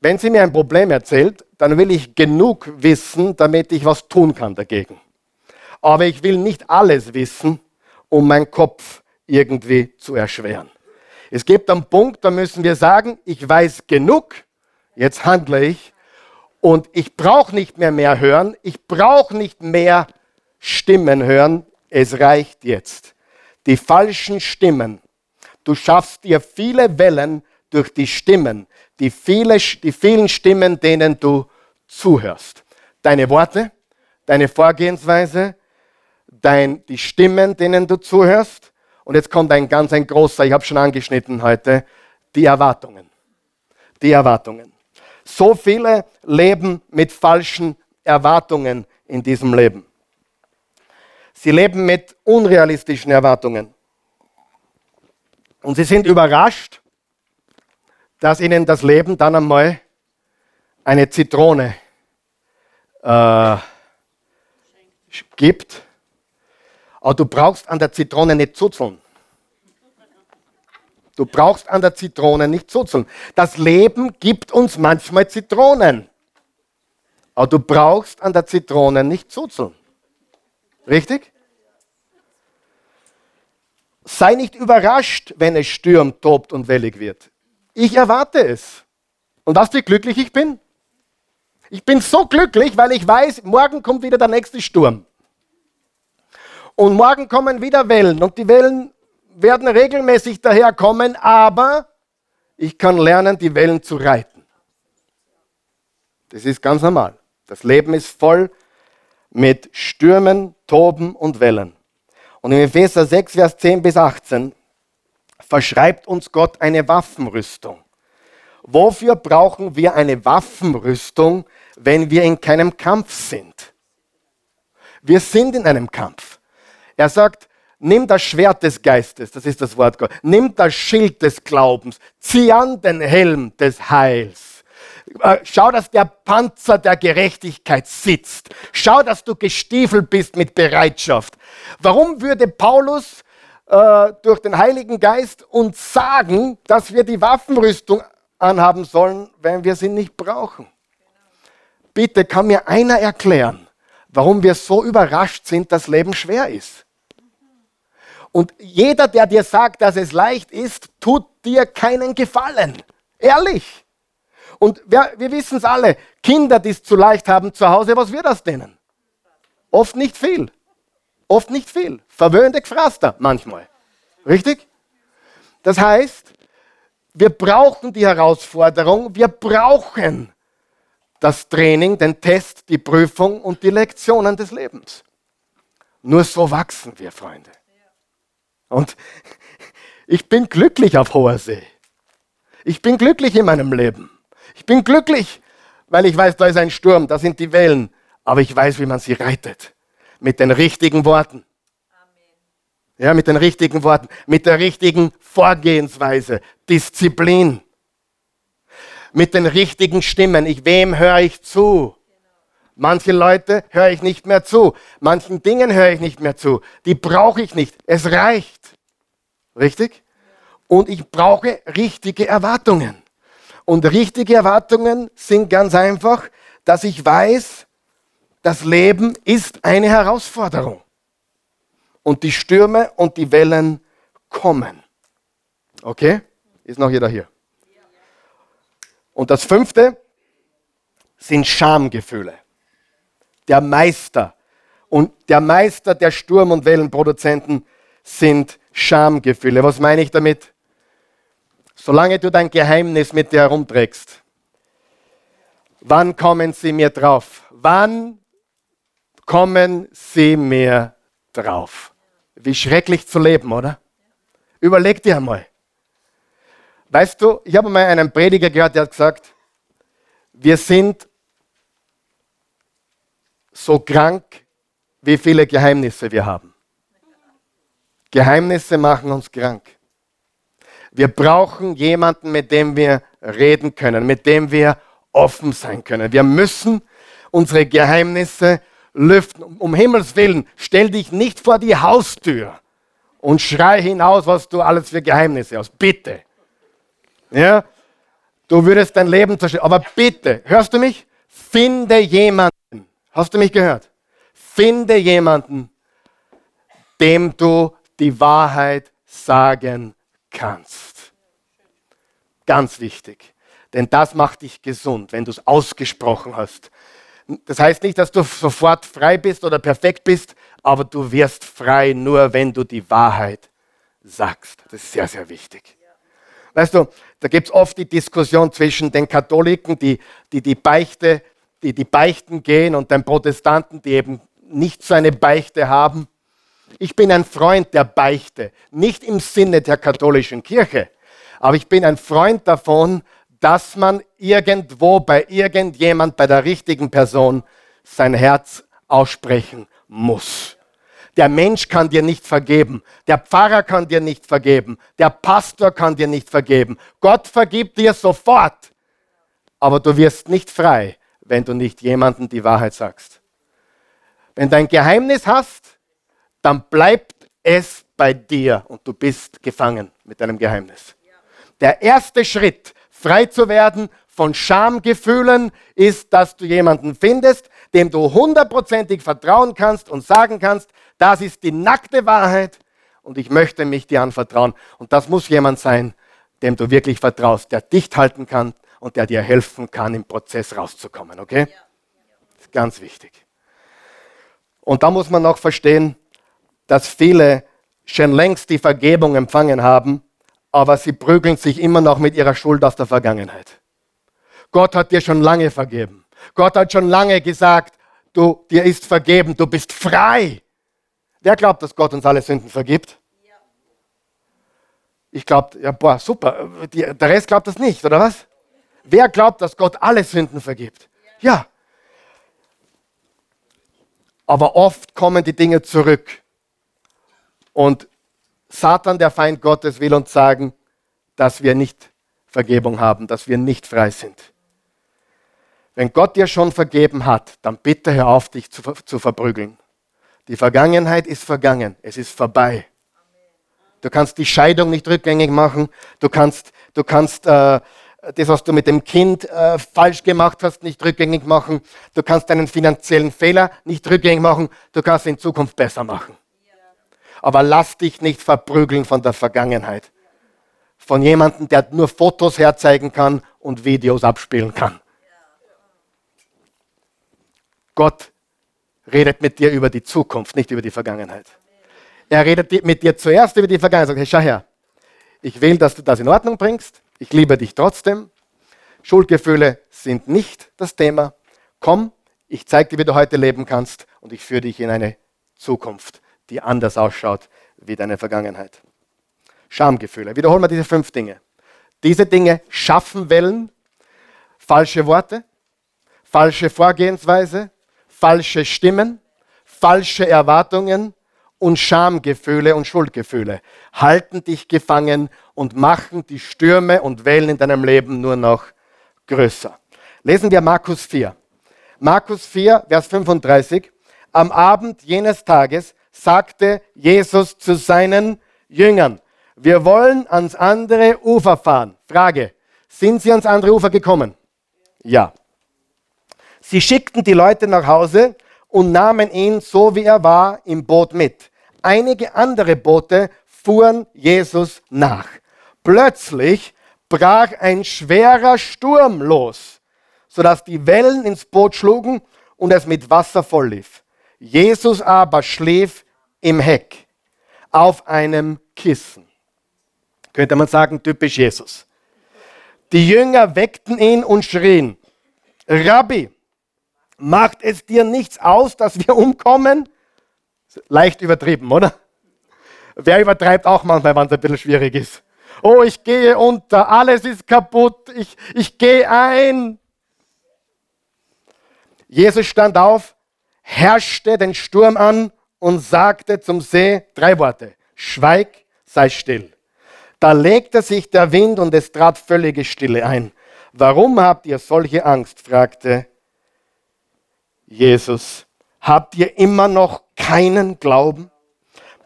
wenn sie mir ein Problem erzählt, dann will ich genug wissen, damit ich was tun kann dagegen. Aber ich will nicht alles wissen, um meinen Kopf irgendwie zu erschweren. Es gibt einen Punkt, da müssen wir sagen, ich weiß genug, jetzt handle ich und ich brauche nicht mehr mehr hören, ich brauche nicht mehr Stimmen hören, es reicht jetzt. Die falschen Stimmen, du schaffst dir viele Wellen durch die Stimmen, die, viele, die vielen Stimmen, denen du zuhörst. Deine Worte, deine Vorgehensweise, dein, die Stimmen, denen du zuhörst. Und jetzt kommt ein ganz ein großer, ich habe schon angeschnitten heute, die Erwartungen. Die Erwartungen. So viele leben mit falschen Erwartungen in diesem Leben. Sie leben mit unrealistischen Erwartungen. Und sie sind überrascht, dass ihnen das Leben dann einmal eine Zitrone äh, gibt. Aber du brauchst an der Zitrone nicht zuzeln. Du brauchst an der Zitrone nicht zuzeln. Das Leben gibt uns manchmal Zitronen. Aber du brauchst an der Zitrone nicht zuzeln. Richtig? Sei nicht überrascht, wenn es stürmt, tobt und wellig wird. Ich erwarte es. Und weißt du, wie glücklich ich bin? Ich bin so glücklich, weil ich weiß, morgen kommt wieder der nächste Sturm. Und morgen kommen wieder Wellen. Und die Wellen werden regelmäßig daherkommen, aber ich kann lernen, die Wellen zu reiten. Das ist ganz normal. Das Leben ist voll mit Stürmen, Toben und Wellen. Und in Epheser 6, Vers 10 bis 18 verschreibt uns Gott eine Waffenrüstung. Wofür brauchen wir eine Waffenrüstung, wenn wir in keinem Kampf sind? Wir sind in einem Kampf. Er sagt, nimm das Schwert des Geistes, das ist das Wort Gott, nimm das Schild des Glaubens, zieh an den Helm des Heils. Äh, schau, dass der Panzer der Gerechtigkeit sitzt. Schau, dass du gestiefelt bist mit Bereitschaft. Warum würde Paulus äh, durch den Heiligen Geist uns sagen, dass wir die Waffenrüstung anhaben sollen, wenn wir sie nicht brauchen. Bitte kann mir einer erklären, warum wir so überrascht sind, dass Leben schwer ist. Und jeder, der dir sagt, dass es leicht ist, tut dir keinen Gefallen. Ehrlich. Und wir, wir wissen es alle, Kinder, die es zu leicht haben zu Hause, was wird das denen? Oft nicht viel. Oft nicht viel. Verwöhnte Gefraster manchmal. Richtig? Das heißt, wir brauchen die Herausforderung, wir brauchen das Training, den Test, die Prüfung und die Lektionen des Lebens. Nur so wachsen wir, Freunde. Und ich bin glücklich auf hoher See. Ich bin glücklich in meinem Leben. Ich bin glücklich, weil ich weiß, da ist ein Sturm, da sind die Wellen, aber ich weiß, wie man sie reitet. Mit den richtigen Worten. Ja, mit den richtigen Worten, mit der richtigen Vorgehensweise, Disziplin, mit den richtigen Stimmen. Ich, wem höre ich zu? Manche Leute höre ich nicht mehr zu. Manchen Dingen höre ich nicht mehr zu. Die brauche ich nicht. Es reicht. Richtig? Und ich brauche richtige Erwartungen. Und richtige Erwartungen sind ganz einfach, dass ich weiß, das Leben ist eine Herausforderung und die Stürme und die Wellen kommen. Okay? Ist noch jeder hier? Und das fünfte sind Schamgefühle. Der Meister und der Meister der Sturm- und Wellenproduzenten sind Schamgefühle. Was meine ich damit? Solange du dein Geheimnis mit dir herumträgst, wann kommen sie mir drauf? Wann kommen sie mir drauf? Wie schrecklich zu leben, oder? Überleg dir einmal. Weißt du, ich habe mal einen Prediger gehört, der hat gesagt, wir sind so krank, wie viele Geheimnisse wir haben. Geheimnisse machen uns krank. Wir brauchen jemanden, mit dem wir reden können, mit dem wir offen sein können. Wir müssen unsere Geheimnisse lüften. Um Himmels Willen, stell dich nicht vor die Haustür und schrei hinaus, was du alles für Geheimnisse hast. Bitte. Ja? Du würdest dein Leben zerstören. Aber bitte, hörst du mich? Finde jemanden. Hast du mich gehört? Finde jemanden, dem du die Wahrheit sagen kannst. Ganz wichtig. Denn das macht dich gesund, wenn du es ausgesprochen hast. Das heißt nicht, dass du sofort frei bist oder perfekt bist, aber du wirst frei nur, wenn du die Wahrheit sagst. Das ist sehr, sehr wichtig. Weißt du, da gibt es oft die Diskussion zwischen den Katholiken, die die, die Beichte, die die Beichten gehen, und den Protestanten, die eben nicht so eine Beichte haben. Ich bin ein Freund der Beichte, nicht im Sinne der katholischen Kirche, aber ich bin ein Freund davon, dass man irgendwo bei irgendjemand, bei der richtigen Person sein Herz aussprechen muss. Der Mensch kann dir nicht vergeben. Der Pfarrer kann dir nicht vergeben. Der Pastor kann dir nicht vergeben. Gott vergibt dir sofort. Aber du wirst nicht frei, wenn du nicht jemandem die Wahrheit sagst. Wenn du ein Geheimnis hast, dann bleibt es bei dir und du bist gefangen mit deinem Geheimnis. Der erste Schritt frei zu werden von Schamgefühlen ist, dass du jemanden findest, dem du hundertprozentig vertrauen kannst und sagen kannst, das ist die nackte Wahrheit und ich möchte mich dir anvertrauen. Und das muss jemand sein, dem du wirklich vertraust, der dicht halten kann und der dir helfen kann, im Prozess rauszukommen. Okay? Das ist ganz wichtig. Und da muss man auch verstehen, dass viele schon längst die Vergebung empfangen haben, aber sie prügeln sich immer noch mit ihrer Schuld aus der Vergangenheit. Gott hat dir schon lange vergeben. Gott hat schon lange gesagt, du, dir ist vergeben, du bist frei. Wer glaubt, dass Gott uns alle Sünden vergibt? Ich glaube, ja, boah, super. Der Rest glaubt das nicht, oder was? Wer glaubt, dass Gott alle Sünden vergibt? Ja. Aber oft kommen die Dinge zurück. Und Satan, der Feind Gottes, will uns sagen, dass wir nicht Vergebung haben, dass wir nicht frei sind. Wenn Gott dir schon vergeben hat, dann bitte hör auf, dich zu, zu verprügeln. Die Vergangenheit ist vergangen, es ist vorbei. Du kannst die Scheidung nicht rückgängig machen, du kannst, du kannst äh, das, was du mit dem Kind äh, falsch gemacht hast, nicht rückgängig machen, du kannst deinen finanziellen Fehler nicht rückgängig machen, du kannst in Zukunft besser machen. Aber lass dich nicht verprügeln von der Vergangenheit von jemandem, der nur Fotos herzeigen kann und Videos abspielen kann. Gott redet mit dir über die Zukunft, nicht über die Vergangenheit. Er redet mit dir zuerst über die Vergangenheit. Sagt, hey, schau her, ich will, dass du das in Ordnung bringst. Ich liebe dich trotzdem. Schuldgefühle sind nicht das Thema. Komm, ich zeige dir, wie du heute leben kannst und ich führe dich in eine Zukunft, die anders ausschaut wie deine Vergangenheit. Schamgefühle. Wiederholen wir diese fünf Dinge. Diese Dinge schaffen Wellen, falsche Worte, falsche Vorgehensweise, falsche Stimmen, falsche Erwartungen und Schamgefühle und Schuldgefühle halten dich gefangen und machen die Stürme und Wellen in deinem Leben nur noch größer. Lesen wir Markus 4. Markus 4, Vers 35. Am Abend jenes Tages sagte Jesus zu seinen Jüngern, wir wollen ans andere Ufer fahren. Frage, sind Sie ans andere Ufer gekommen? Ja. Sie schickten die Leute nach Hause und nahmen ihn, so wie er war, im Boot mit. Einige andere Boote fuhren Jesus nach. Plötzlich brach ein schwerer Sturm los, sodass die Wellen ins Boot schlugen und es mit Wasser voll lief. Jesus aber schlief im Heck auf einem Kissen könnte man sagen, typisch Jesus. Die Jünger weckten ihn und schrien, Rabbi, macht es dir nichts aus, dass wir umkommen? Leicht übertrieben, oder? Wer übertreibt auch manchmal, wenn es ein bisschen schwierig ist? Oh, ich gehe unter, alles ist kaputt, ich, ich gehe ein. Jesus stand auf, herrschte den Sturm an und sagte zum See drei Worte. Schweig, sei still. Da legte sich der Wind und es trat völlige Stille ein. Warum habt ihr solche Angst? fragte Jesus. Habt ihr immer noch keinen Glauben?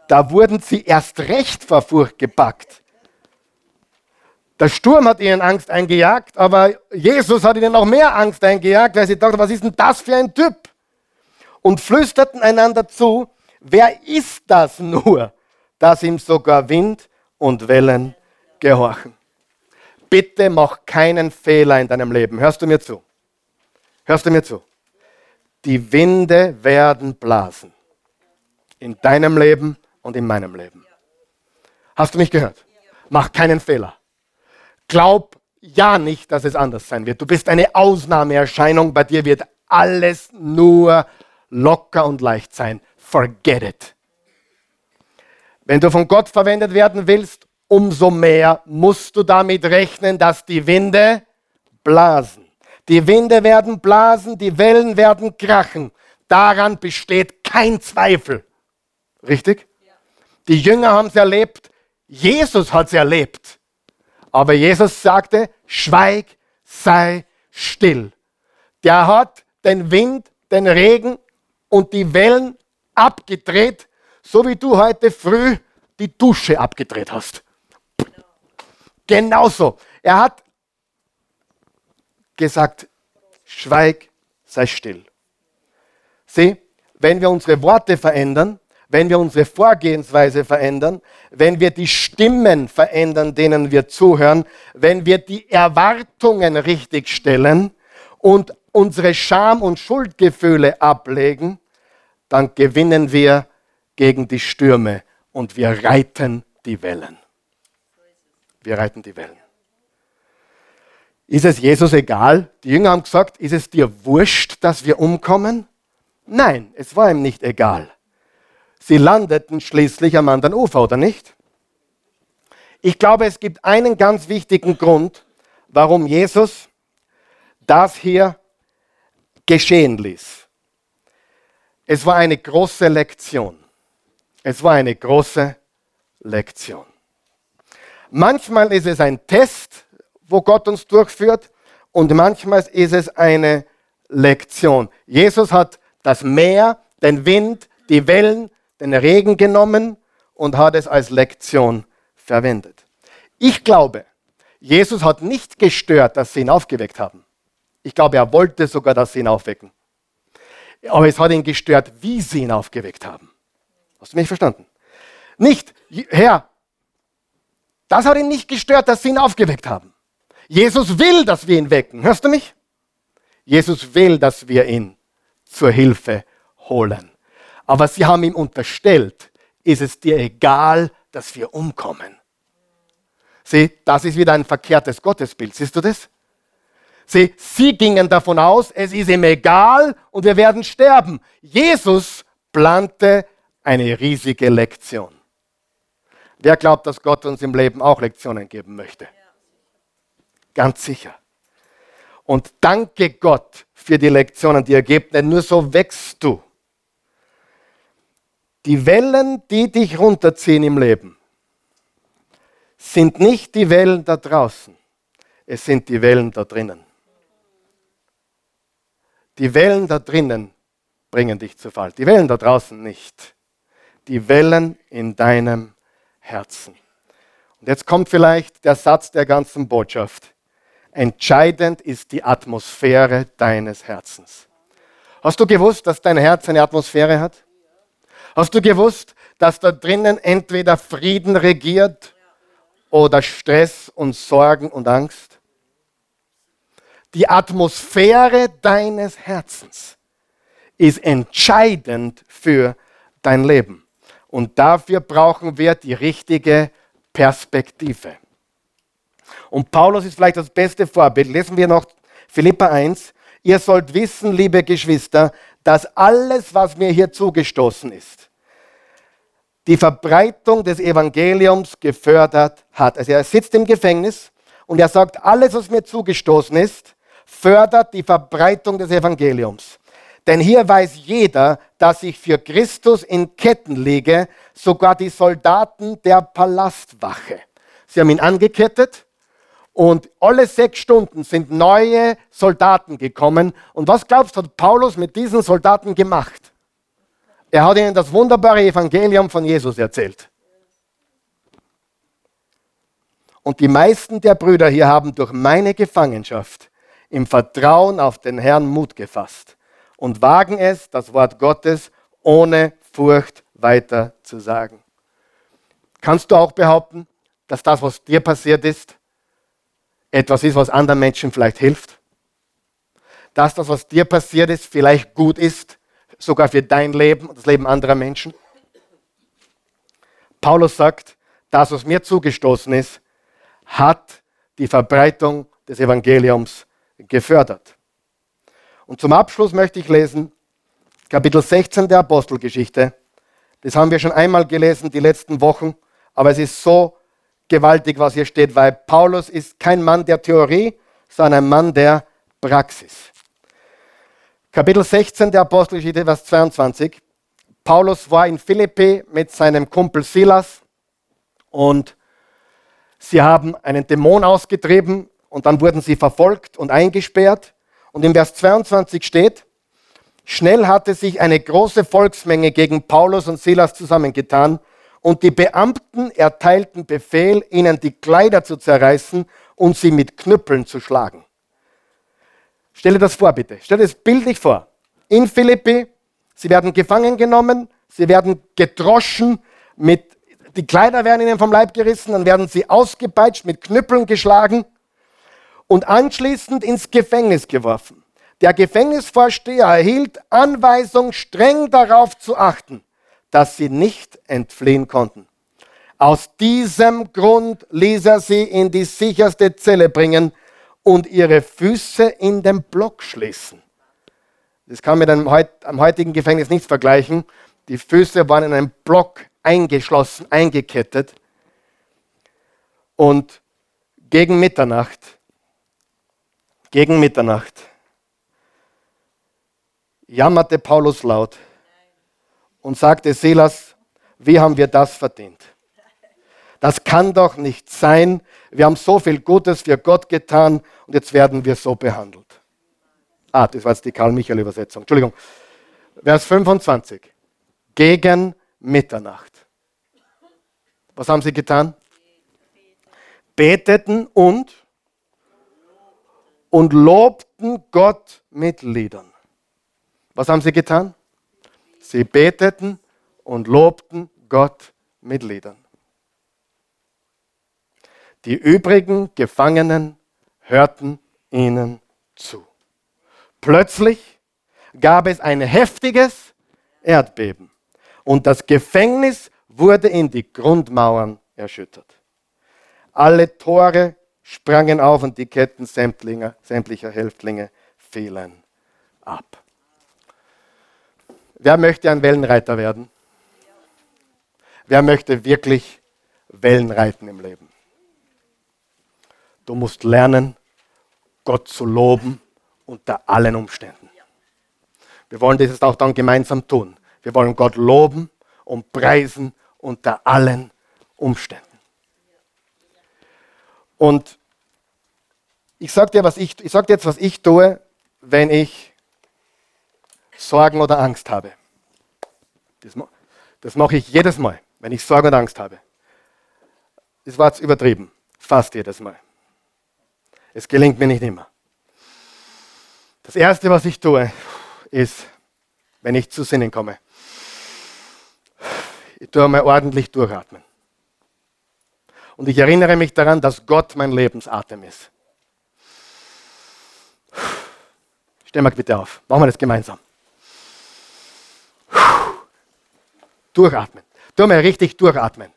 Da wurden sie erst recht vor Furcht gepackt. Der Sturm hat ihnen Angst eingejagt, aber Jesus hat ihnen noch mehr Angst eingejagt, weil sie dachten, was ist denn das für ein Typ? Und flüsterten einander zu, wer ist das nur, dass ihm sogar Wind und Wellen gehorchen. Bitte mach keinen Fehler in deinem Leben. Hörst du mir zu? Hörst du mir zu? Die Winde werden blasen. In deinem Leben und in meinem Leben. Hast du mich gehört? Mach keinen Fehler. Glaub ja nicht, dass es anders sein wird. Du bist eine Ausnahmeerscheinung. Bei dir wird alles nur locker und leicht sein. Forget it. Wenn du von Gott verwendet werden willst, umso mehr musst du damit rechnen, dass die Winde blasen. Die Winde werden blasen, die Wellen werden krachen. Daran besteht kein Zweifel. Richtig? Die Jünger haben es erlebt, Jesus hat es erlebt. Aber Jesus sagte, schweig, sei still. Der hat den Wind, den Regen und die Wellen abgedreht, so wie du heute früh die Dusche abgedreht hast. Genauso. Er hat gesagt, schweig, sei still. Sieh, wenn wir unsere Worte verändern, wenn wir unsere Vorgehensweise verändern, wenn wir die Stimmen verändern, denen wir zuhören, wenn wir die Erwartungen richtig stellen und unsere Scham- und Schuldgefühle ablegen, dann gewinnen wir gegen die Stürme und wir reiten die Wellen. Wir reiten die Wellen. Ist es Jesus egal? Die Jünger haben gesagt, ist es dir wurscht, dass wir umkommen? Nein, es war ihm nicht egal. Sie landeten schließlich am anderen Ufer, oder nicht? Ich glaube, es gibt einen ganz wichtigen Grund, warum Jesus das hier geschehen ließ. Es war eine große Lektion. Es war eine große Lektion. Manchmal ist es ein Test, wo Gott uns durchführt, und manchmal ist es eine Lektion. Jesus hat das Meer, den Wind, die Wellen, den Regen genommen und hat es als Lektion verwendet. Ich glaube, Jesus hat nicht gestört, dass sie ihn aufgeweckt haben. Ich glaube, er wollte sogar, dass sie ihn aufwecken. Aber es hat ihn gestört, wie sie ihn aufgeweckt haben. Hast du mich verstanden? Nicht, Herr, das hat ihn nicht gestört, dass sie ihn aufgeweckt haben. Jesus will, dass wir ihn wecken. Hörst du mich? Jesus will, dass wir ihn zur Hilfe holen. Aber sie haben ihm unterstellt, ist es dir egal, dass wir umkommen? Sieh, das ist wieder ein verkehrtes Gottesbild. Siehst du das? Sieh, sie gingen davon aus, es ist ihm egal und wir werden sterben. Jesus plante eine riesige Lektion. Wer glaubt, dass Gott uns im Leben auch Lektionen geben möchte? Ganz sicher. Und danke Gott für die Lektionen, die er gibt, denn nur so wächst du. Die Wellen, die dich runterziehen im Leben, sind nicht die Wellen da draußen, es sind die Wellen da drinnen. Die Wellen da drinnen bringen dich zu Fall, die Wellen da draußen nicht. Die Wellen in deinem Herzen. Und jetzt kommt vielleicht der Satz der ganzen Botschaft. Entscheidend ist die Atmosphäre deines Herzens. Hast du gewusst, dass dein Herz eine Atmosphäre hat? Hast du gewusst, dass da drinnen entweder Frieden regiert oder Stress und Sorgen und Angst? Die Atmosphäre deines Herzens ist entscheidend für dein Leben. Und dafür brauchen wir die richtige Perspektive. Und Paulus ist vielleicht das beste Vorbild. Lesen wir noch Philippa 1. Ihr sollt wissen, liebe Geschwister, dass alles, was mir hier zugestoßen ist, die Verbreitung des Evangeliums gefördert hat. Also er sitzt im Gefängnis und er sagt, alles, was mir zugestoßen ist, fördert die Verbreitung des Evangeliums. Denn hier weiß jeder, dass ich für Christus in Ketten liege, sogar die Soldaten der Palastwache. Sie haben ihn angekettet und alle sechs Stunden sind neue Soldaten gekommen. Und was glaubst du, hat Paulus mit diesen Soldaten gemacht? Er hat ihnen das wunderbare Evangelium von Jesus erzählt. Und die meisten der Brüder hier haben durch meine Gefangenschaft im Vertrauen auf den Herrn Mut gefasst und wagen es, das Wort Gottes ohne Furcht weiter zu sagen. Kannst du auch behaupten, dass das, was dir passiert ist, etwas ist, was anderen Menschen vielleicht hilft? Dass das, was dir passiert ist, vielleicht gut ist, sogar für dein Leben und das Leben anderer Menschen? Paulus sagt, das, was mir zugestoßen ist, hat die Verbreitung des Evangeliums gefördert. Und zum Abschluss möchte ich lesen Kapitel 16 der Apostelgeschichte. Das haben wir schon einmal gelesen die letzten Wochen, aber es ist so gewaltig, was hier steht, weil Paulus ist kein Mann der Theorie, sondern ein Mann der Praxis. Kapitel 16 der Apostelgeschichte, Vers 22. Paulus war in Philippi mit seinem Kumpel Silas und sie haben einen Dämon ausgetrieben und dann wurden sie verfolgt und eingesperrt. Und im Vers 22 steht, schnell hatte sich eine große Volksmenge gegen Paulus und Silas zusammengetan und die Beamten erteilten Befehl, ihnen die Kleider zu zerreißen und sie mit Knüppeln zu schlagen. Stelle das vor, bitte. Stelle es bildlich vor. In Philippi, sie werden gefangen genommen, sie werden gedroschen, mit, die Kleider werden ihnen vom Leib gerissen, dann werden sie ausgepeitscht, mit Knüppeln geschlagen und anschließend ins Gefängnis geworfen. Der Gefängnisvorsteher erhielt Anweisung, streng darauf zu achten, dass sie nicht entfliehen konnten. Aus diesem Grund ließ er sie in die sicherste Zelle bringen und ihre Füße in den Block schließen. Das kann mit einem am heutigen Gefängnis nichts vergleichen. Die Füße waren in einen Block eingeschlossen, eingekettet. Und gegen Mitternacht, gegen Mitternacht, jammerte Paulus laut und sagte, Silas, wie haben wir das verdient? Das kann doch nicht sein. Wir haben so viel Gutes für Gott getan und jetzt werden wir so behandelt. Ah, das war jetzt die Karl-Michael-Übersetzung. Entschuldigung. Vers 25. Gegen Mitternacht. Was haben sie getan? Beteten und und lobten Gott mit Liedern. Was haben sie getan? Sie beteten und lobten Gott mit Liedern. Die übrigen Gefangenen hörten ihnen zu. Plötzlich gab es ein heftiges Erdbeben und das Gefängnis wurde in die Grundmauern erschüttert. Alle Tore sprangen auf und die Ketten sämtlicher Häftlinge fielen ab. Wer möchte ein Wellenreiter werden? Wer möchte wirklich Wellen reiten im Leben? Du musst lernen, Gott zu loben unter allen Umständen. Wir wollen das auch dann gemeinsam tun. Wir wollen Gott loben und preisen unter allen Umständen. Und ich sage dir, ich, ich sag dir jetzt, was ich tue, wenn ich Sorgen oder Angst habe. Das, das mache ich jedes Mal, wenn ich Sorgen oder Angst habe. Das war jetzt übertrieben. Fast jedes Mal. Es gelingt mir nicht immer. Das Erste, was ich tue, ist, wenn ich zu Sinnen komme, ich tue mal ordentlich durchatmen. Und ich erinnere mich daran, dass Gott mein Lebensatem ist. Stell mal bitte auf. Machen wir das gemeinsam. Durchatmen. Tu mal richtig durchatmen.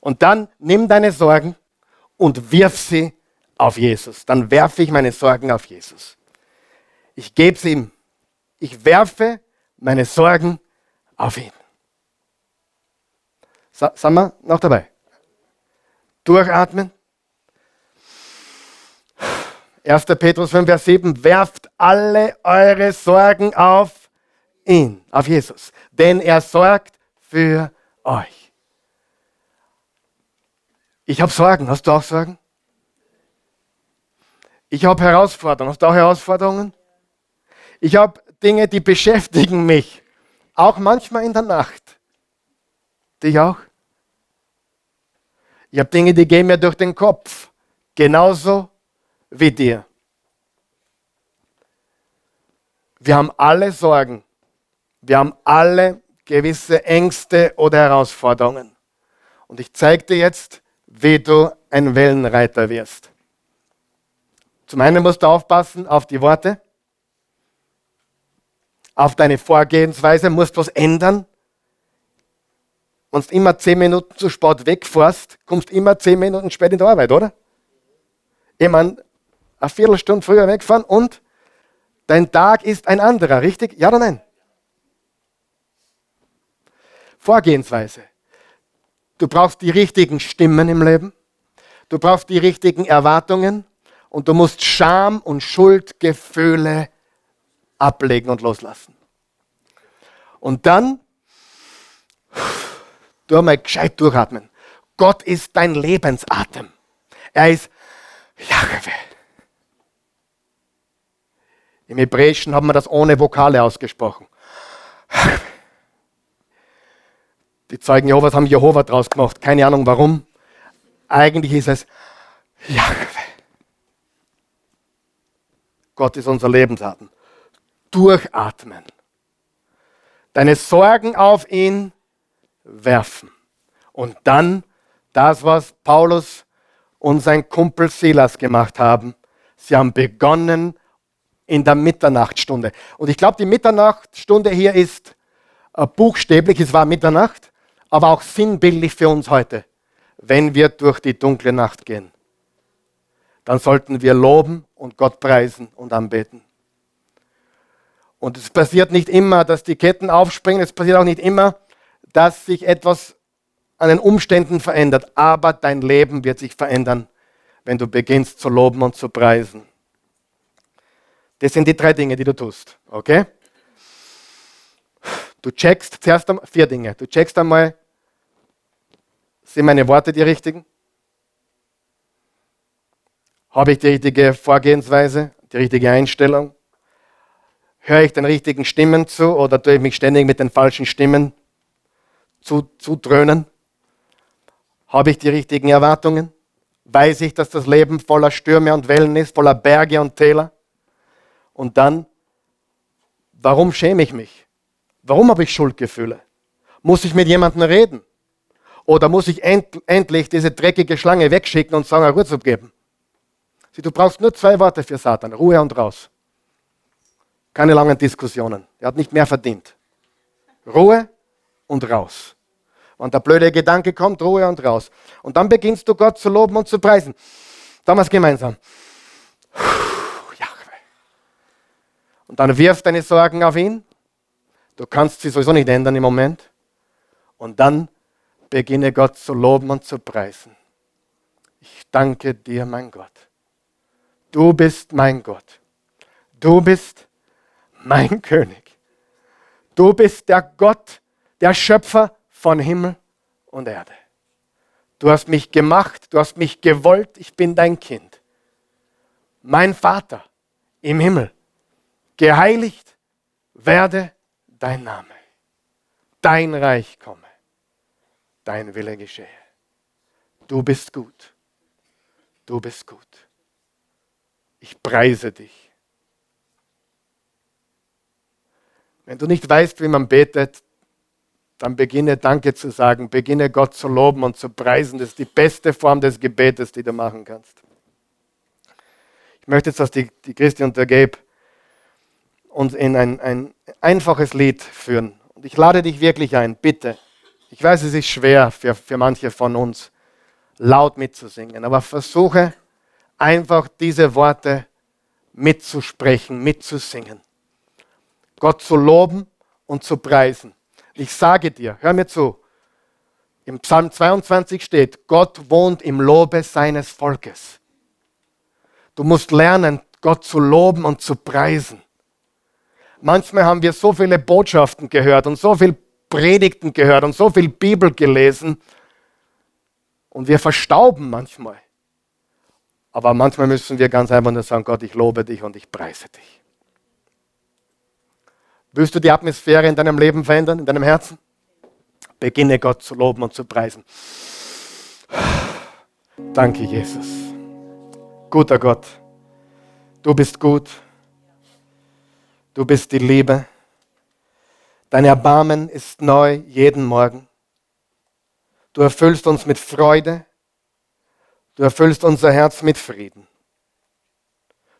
Und dann nimm deine Sorgen und wirf sie auf Jesus. Dann werfe ich meine Sorgen auf Jesus. Ich gebe sie ihm. Ich werfe meine Sorgen auf ihn. Sind wir noch dabei? Durchatmen. 1. Petrus 5, Vers 7. Werft alle eure Sorgen auf ihn, auf Jesus. Denn er sorgt für euch. Ich habe Sorgen. Hast du auch Sorgen? Ich habe Herausforderungen. Hast du auch Herausforderungen? Ich habe Dinge, die beschäftigen mich. Auch manchmal in der Nacht. Dich auch? Ich habe Dinge, die gehen mir durch den Kopf. Genauso wie dir. Wir haben alle Sorgen. Wir haben alle gewisse Ängste oder Herausforderungen. Und ich zeige dir jetzt, wie du ein Wellenreiter wirst. Zum einen musst du aufpassen auf die Worte, auf deine Vorgehensweise, musst was ändern. Wenn du immer zehn Minuten zu spät wegfährst, kommst du immer zehn Minuten spät in die Arbeit, oder? Ich meine, eine Viertelstunde früher wegfahren und dein Tag ist ein anderer, richtig? Ja oder nein? Vorgehensweise. Du brauchst die richtigen Stimmen im Leben. Du brauchst die richtigen Erwartungen. Und du musst Scham und Schuldgefühle ablegen und loslassen. Und dann, du mal gescheit durchatmen. Gott ist dein Lebensatem. Er ist Jahwe. Im Hebräischen haben wir das ohne Vokale ausgesprochen. Die Zeugen Jehovas haben Jehova draus gemacht. Keine Ahnung warum. Eigentlich ist es Jahwe. Gott ist unser Lebensatem. Durchatmen. Deine Sorgen auf ihn werfen. Und dann das, was Paulus und sein Kumpel Silas gemacht haben. Sie haben begonnen in der Mitternachtstunde. Und ich glaube, die Mitternachtstunde hier ist äh, buchstäblich, es war Mitternacht, aber auch sinnbildlich für uns heute, wenn wir durch die dunkle Nacht gehen. dann sollten wir loben und Gott preisen und anbeten. Und es passiert nicht immer, dass die Ketten aufspringen, es passiert auch nicht immer, dass sich etwas an den Umständen verändert, aber dein Leben wird sich verändern, wenn du beginnst zu loben und zu preisen. Das sind die drei Dinge, die du tust, okay? Du checkst zuerst einmal vier Dinge. Du checkst einmal, sind meine Worte die richtigen? Habe ich die richtige Vorgehensweise, die richtige Einstellung? Höre ich den richtigen Stimmen zu oder tue ich mich ständig mit den falschen Stimmen zu, zu? Habe ich die richtigen Erwartungen? Weiß ich, dass das Leben voller Stürme und Wellen ist, voller Berge und Täler? Und dann, warum schäme ich mich? Warum habe ich Schuldgefühle? Muss ich mit jemandem reden? Oder muss ich end, endlich diese dreckige Schlange wegschicken und sagen, Ruhe geben? Sieh, du brauchst nur zwei Worte für Satan. Ruhe und raus. Keine langen Diskussionen. Er hat nicht mehr verdient. Ruhe und raus. Wenn der blöde Gedanke kommt, Ruhe und raus. Und dann beginnst du Gott zu loben und zu preisen. Damals gemeinsam. Und dann wirf deine Sorgen auf ihn. Du kannst sie sowieso nicht ändern im Moment. Und dann beginne Gott zu loben und zu preisen. Ich danke dir, mein Gott. Du bist mein Gott. Du bist mein König. Du bist der Gott, der Schöpfer von Himmel und Erde. Du hast mich gemacht, du hast mich gewollt, ich bin dein Kind. Mein Vater im Himmel, geheiligt werde dein Name. Dein Reich komme, dein Wille geschehe. Du bist gut. Du bist gut. Ich preise dich. Wenn du nicht weißt, wie man betet, dann beginne Danke zu sagen, beginne Gott zu loben und zu preisen. Das ist die beste Form des Gebetes, die du machen kannst. Ich möchte jetzt, dass die, die Christi und der Gabe uns in ein, ein einfaches Lied führen. Und ich lade dich wirklich ein, bitte. Ich weiß, es ist schwer für, für manche von uns, laut mitzusingen, aber versuche einfach diese Worte mitzusprechen, mitzusingen. Gott zu loben und zu preisen. Ich sage dir, hör mir zu, im Psalm 22 steht, Gott wohnt im Lobe seines Volkes. Du musst lernen, Gott zu loben und zu preisen. Manchmal haben wir so viele Botschaften gehört und so viele Predigten gehört und so viel Bibel gelesen und wir verstauben manchmal. Aber manchmal müssen wir ganz einfach nur sagen, Gott, ich lobe dich und ich preise dich. Willst du die Atmosphäre in deinem Leben verändern, in deinem Herzen? Beginne Gott zu loben und zu preisen. Danke, Jesus. Guter Gott, du bist gut. Du bist die Liebe. Dein Erbarmen ist neu jeden Morgen. Du erfüllst uns mit Freude. Du erfüllst unser Herz mit Frieden.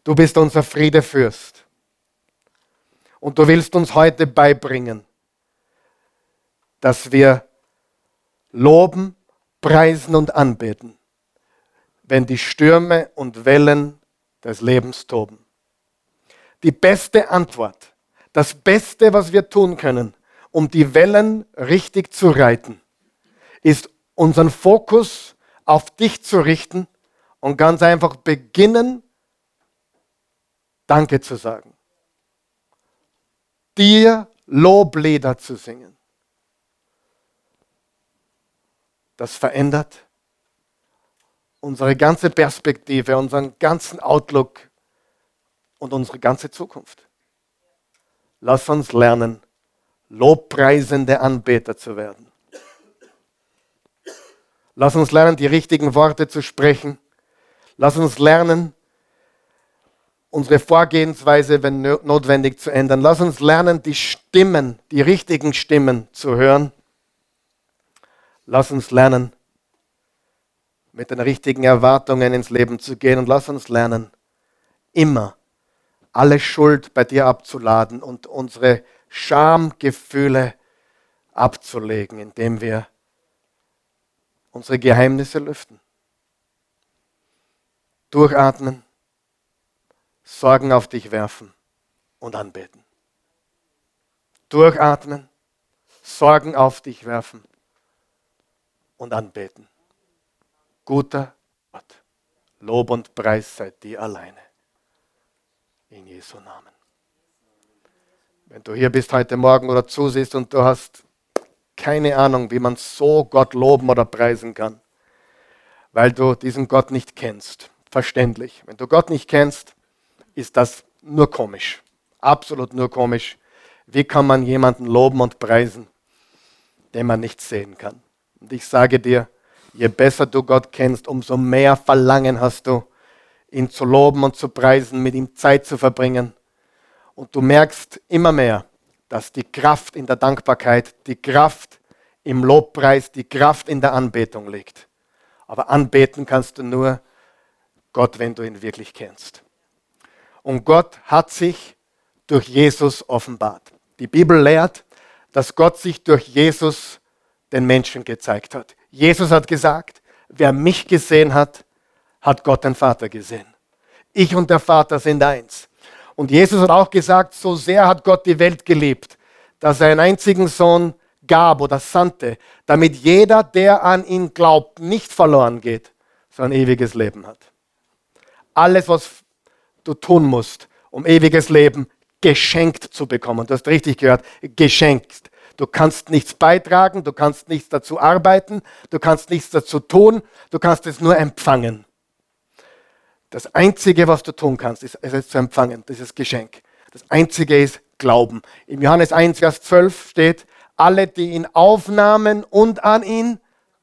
Du bist unser Friedefürst. Und du willst uns heute beibringen, dass wir loben, preisen und anbeten, wenn die Stürme und Wellen des Lebens toben. Die beste Antwort, das Beste, was wir tun können, um die Wellen richtig zu reiten, ist unseren Fokus auf dich zu richten und ganz einfach beginnen, Danke zu sagen dir Loblieder zu singen. Das verändert unsere ganze Perspektive, unseren ganzen Outlook und unsere ganze Zukunft. Lass uns lernen, lobpreisende Anbeter zu werden. Lass uns lernen, die richtigen Worte zu sprechen. Lass uns lernen, unsere Vorgehensweise, wenn notwendig, zu ändern. Lass uns lernen, die Stimmen, die richtigen Stimmen zu hören. Lass uns lernen, mit den richtigen Erwartungen ins Leben zu gehen und lass uns lernen, immer alle Schuld bei dir abzuladen und unsere Schamgefühle abzulegen, indem wir unsere Geheimnisse lüften. Durchatmen, Sorgen auf dich werfen und anbeten. Durchatmen, Sorgen auf dich werfen und anbeten. Guter Gott, Lob und Preis sei dir alleine. In Jesu Namen. Wenn du hier bist heute Morgen oder zusiehst und du hast keine Ahnung, wie man so Gott loben oder preisen kann, weil du diesen Gott nicht kennst. Verständlich. Wenn du Gott nicht kennst, ist das nur komisch. Absolut nur komisch. Wie kann man jemanden loben und preisen, den man nicht sehen kann? Und ich sage dir, je besser du Gott kennst, umso mehr Verlangen hast du, ihn zu loben und zu preisen, mit ihm Zeit zu verbringen. Und du merkst immer mehr, dass die Kraft in der Dankbarkeit, die Kraft im Lobpreis, die Kraft in der Anbetung liegt. Aber anbeten kannst du nur Gott, wenn du ihn wirklich kennst. Und Gott hat sich durch Jesus offenbart. Die Bibel lehrt, dass Gott sich durch Jesus den Menschen gezeigt hat. Jesus hat gesagt, wer mich gesehen hat, hat Gott den Vater gesehen. Ich und der Vater sind eins. Und Jesus hat auch gesagt, so sehr hat Gott die Welt geliebt, dass er einen einzigen Sohn gab oder sandte, damit jeder, der an ihn glaubt, nicht verloren geht, sondern ewiges Leben hat. Alles, was du tun musst, um ewiges Leben geschenkt zu bekommen. Du hast richtig gehört, geschenkt. Du kannst nichts beitragen, du kannst nichts dazu arbeiten, du kannst nichts dazu tun, du kannst es nur empfangen. Das Einzige, was du tun kannst, ist es zu empfangen, dieses Geschenk. Das Einzige ist Glauben. Im Johannes 1, Vers 12 steht, alle, die ihn aufnahmen und an ihn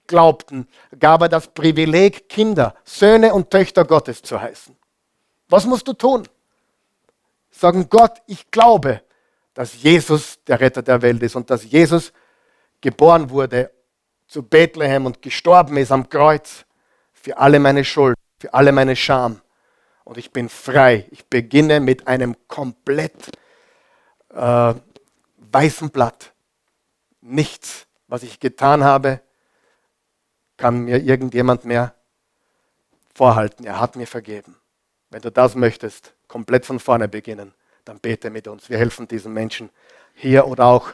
glaubten, gab er das Privileg, Kinder, Söhne und Töchter Gottes zu heißen. Was musst du tun? Sagen, Gott, ich glaube, dass Jesus der Retter der Welt ist und dass Jesus geboren wurde zu Bethlehem und gestorben ist am Kreuz für alle meine Schuld, für alle meine Scham. Und ich bin frei. Ich beginne mit einem komplett äh, weißen Blatt. Nichts, was ich getan habe, kann mir irgendjemand mehr vorhalten. Er hat mir vergeben. Wenn du das möchtest, komplett von vorne beginnen, dann bete mit uns. Wir helfen diesen Menschen hier oder auch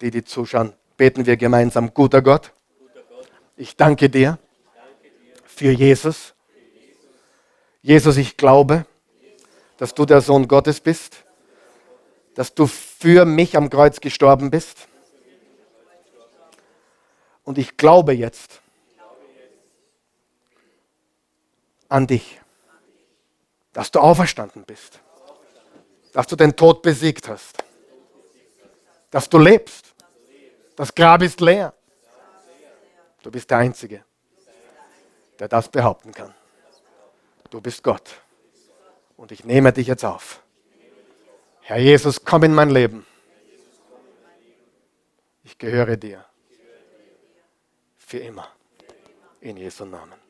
die, die zuschauen. Beten wir gemeinsam. Guter Gott, ich danke dir für Jesus. Jesus, ich glaube, dass du der Sohn Gottes bist, dass du für mich am Kreuz gestorben bist und ich glaube jetzt an dich, dass du auferstanden bist, dass du den Tod besiegt hast, dass du lebst. Das Grab ist leer. Du bist der Einzige, der das behaupten kann. Du bist Gott. Und ich nehme dich jetzt auf. Herr Jesus, komm in mein Leben. Ich gehöre dir für immer. In Jesu Namen.